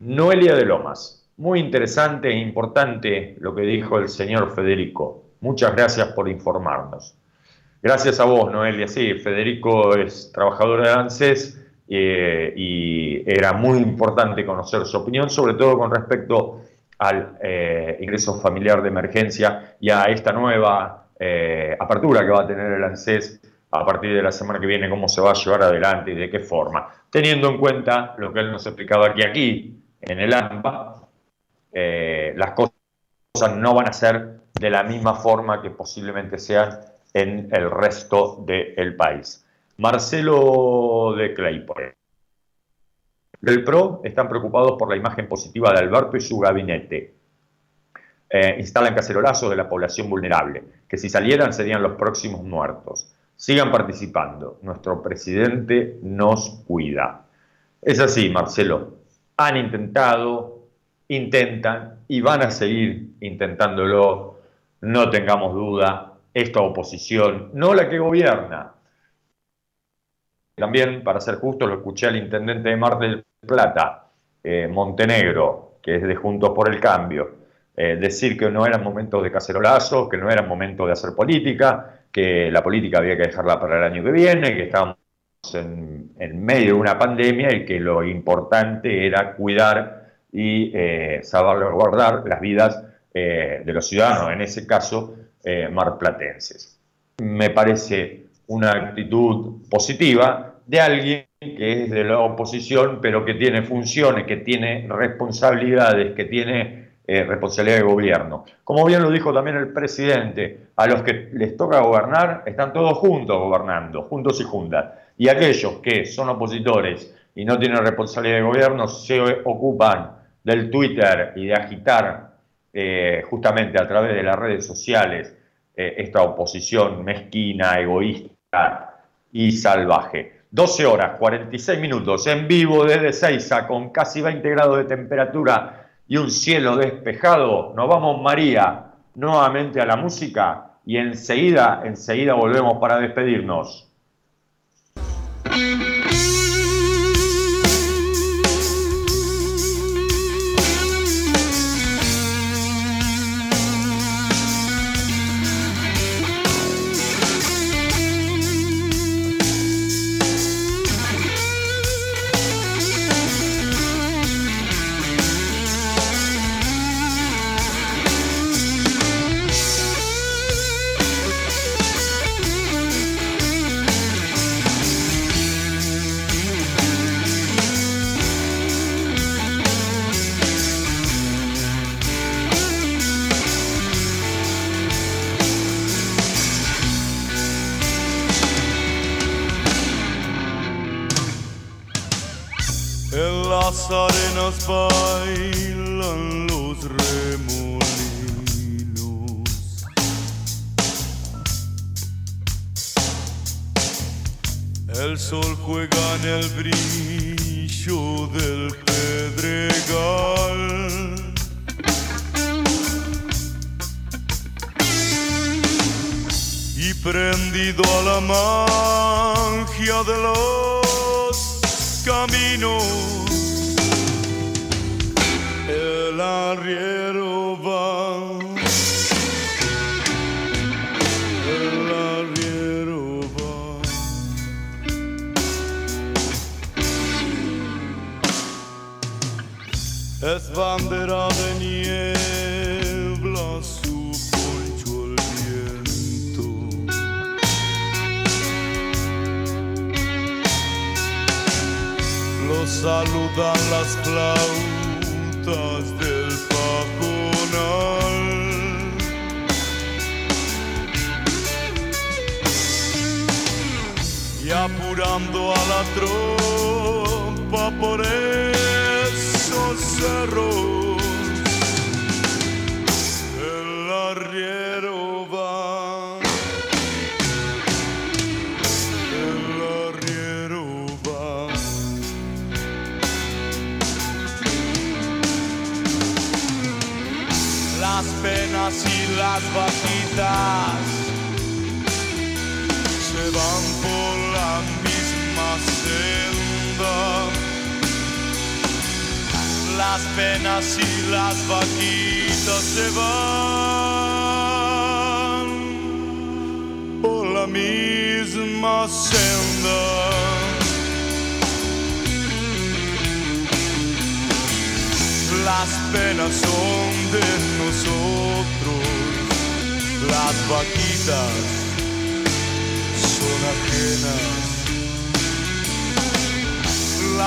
Noelia de Lomas. Muy interesante e importante lo que dijo el señor Federico. Muchas gracias por informarnos. Gracias a vos, Noelia. Sí, Federico es trabajador de ANSES eh, y era muy importante conocer su opinión, sobre todo con respecto al eh, ingreso familiar de emergencia y a esta nueva eh, apertura que va a tener el ANSES a partir de la semana que viene, cómo se va a llevar adelante y de qué forma. Teniendo en cuenta lo que él nos explicaba aquí, aquí en el AMPA, las cosas no van a ser de la misma forma que posiblemente sean en el resto del país. Marcelo de Claypole. Del PRO están preocupados por la imagen positiva de Alberto y su gabinete. Eh, instalan cacerolazos de la población vulnerable, que si salieran serían los próximos muertos. Sigan participando. Nuestro presidente nos cuida. Es así, Marcelo. Han intentado, intentan y van a seguir intentándolo. No tengamos duda, esta oposición, no la que gobierna. También, para ser justo, lo escuché al intendente de Mar del Plata, eh, Montenegro, que es de Juntos por el Cambio, eh, decir que no eran momentos de cacerolazo, que no eran momentos de hacer política, que la política había que dejarla para el año que viene, que estábamos en, medio de una pandemia y que lo importante era cuidar y eh, salvaguardar las vidas de los ciudadanos, en ese caso eh, marplatenses. Me parece una actitud positiva de alguien que es de la oposición, pero que tiene funciones, que tiene responsabilidades, que tiene eh, responsabilidad de gobierno. Como bien lo dijo también el presidente, a los que les toca gobernar están todos juntos gobernando, juntos y juntas. Y aquellos que son opositores y no tienen responsabilidad de gobierno se ocupan del Twitter y de agitar eh, justamente a través de las redes sociales eh, esta oposición mezquina, egoísta y salvaje. 12 horas, 46 minutos en vivo desde Seiza con casi 20 grados de temperatura y un cielo despejado. Nos vamos, María, nuevamente a la música y enseguida, enseguida volvemos para despedirnos.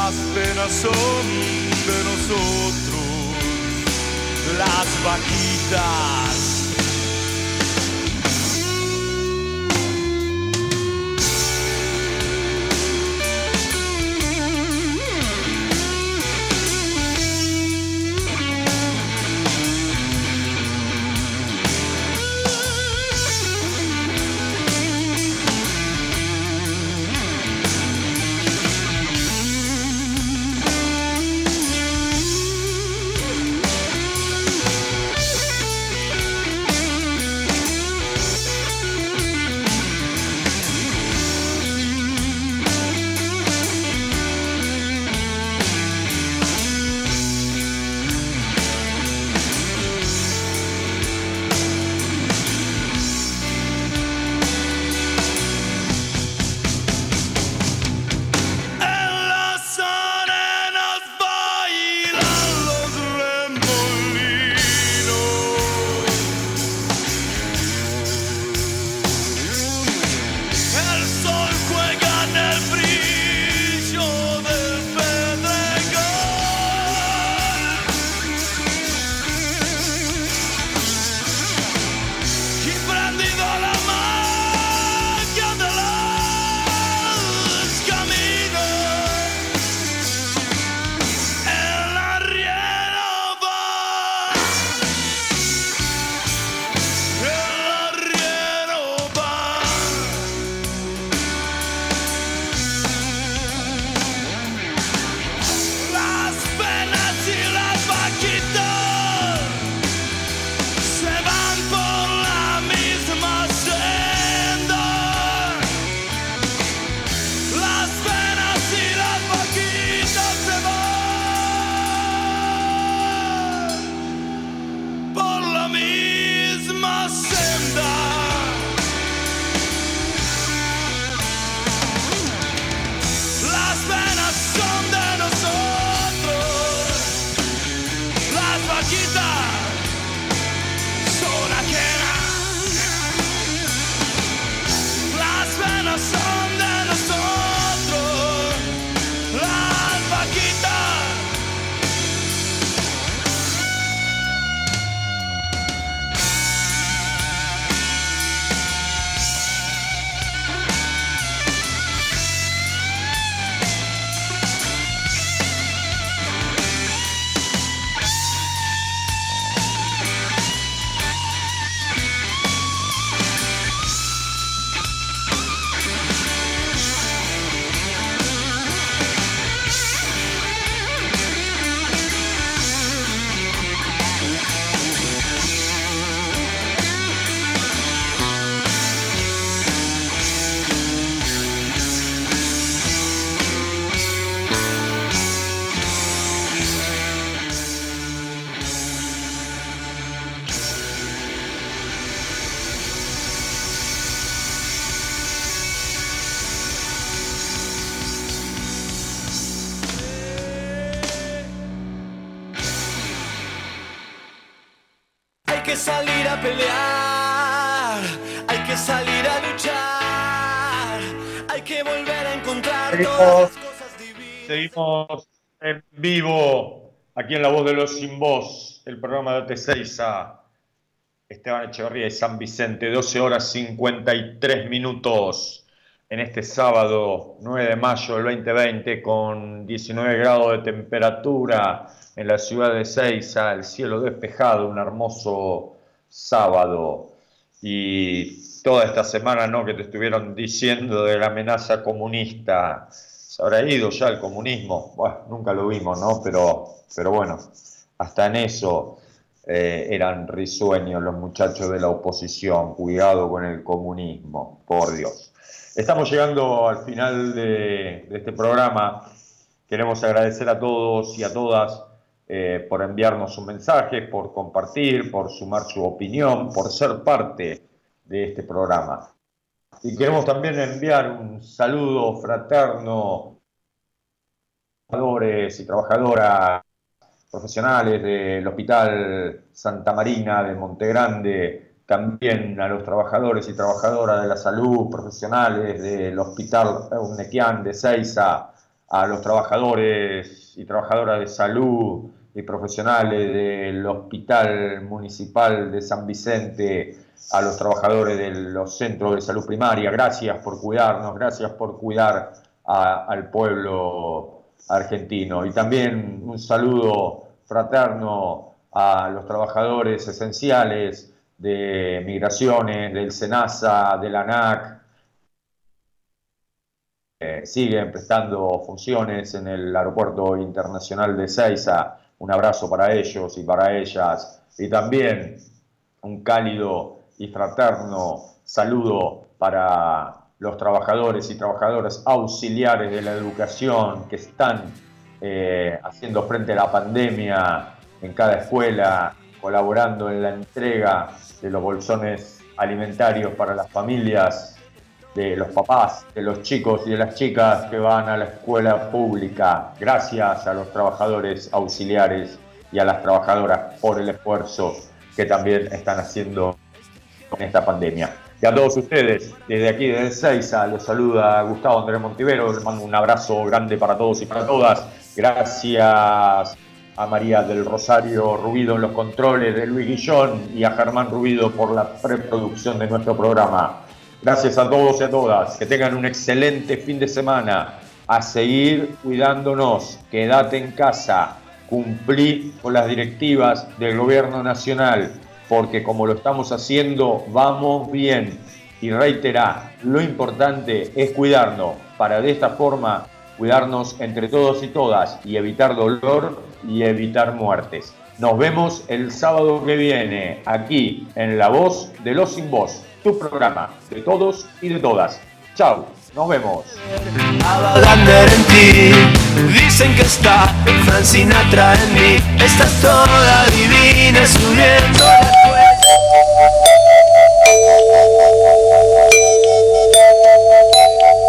Las penas son de nosotros, las vaquitas. Que salir a pelear, hay que salir a luchar, hay que volver a encontrar todas las cosas divinas. Seguimos en vivo, aquí en La Voz de los Sin Voz, el programa de T6A. Esteban Echeverría y San Vicente, 12 horas 53 minutos en este sábado 9 de mayo del 2020 con 19 grados de temperatura en la ciudad de Seiza, el cielo despejado, un hermoso sábado. Y toda esta semana ¿no? que te estuvieron diciendo de la amenaza comunista, se habrá ido ya el comunismo, bueno, nunca lo vimos, ¿no? Pero, pero bueno, hasta en eso eh, eran risueños los muchachos de la oposición, cuidado con el comunismo, por Dios. Estamos llegando al final de, este programa. Queremos agradecer a todos y a todas eh, por enviarnos un mensaje, por compartir, por sumar su opinión, por ser parte de este programa. Y queremos también enviar un saludo fraterno a trabajadores y trabajadoras profesionales del Hospital Santa Marina de Montegrande, también a los trabajadores y trabajadoras de la salud, profesionales del Hospital Unequian de Seiza, a los trabajadores y trabajadoras de salud y profesionales del Hospital Municipal de San Vicente, a los trabajadores de los centros de salud primaria, gracias por cuidarnos, gracias por cuidar al pueblo argentino. Y también un saludo fraterno a los trabajadores esenciales de migraciones, del SENASA, de la ANAC, eh, siguen prestando funciones en el Aeropuerto Internacional de Seiza. Un abrazo para ellos y para ellas. Y también un cálido y fraterno saludo para los trabajadores y trabajadoras auxiliares de la educación que están eh, haciendo frente a la pandemia en cada escuela, colaborando en la entrega de los bolsones alimentarios para las familias de los papás, de los chicos y de las chicas que van a la escuela pública. Gracias a los trabajadores auxiliares y a las trabajadoras por el esfuerzo que también están haciendo con esta pandemia. Y a todos ustedes, desde aquí, desde Seiza, los saluda Gustavo Andrés Montivero, les mando un abrazo grande para todos y para todas. Gracias a María del Rosario Rubido en los controles, de Luis Guillón y a Germán Rubido por la preproducción de nuestro programa. Gracias a todos y a todas. Que tengan un excelente fin de semana. A seguir cuidándonos. Quédate en casa. Cumplí con las directivas del gobierno nacional. Porque como lo estamos haciendo, vamos bien. Y reiterá, lo importante es cuidarnos para de esta forma cuidarnos entre todos y todas y evitar dolor y evitar muertes. Nos vemos el sábado que viene aquí en La Voz de los Sin Voz, tu programa de todos y de todas. Chao, nos vemos.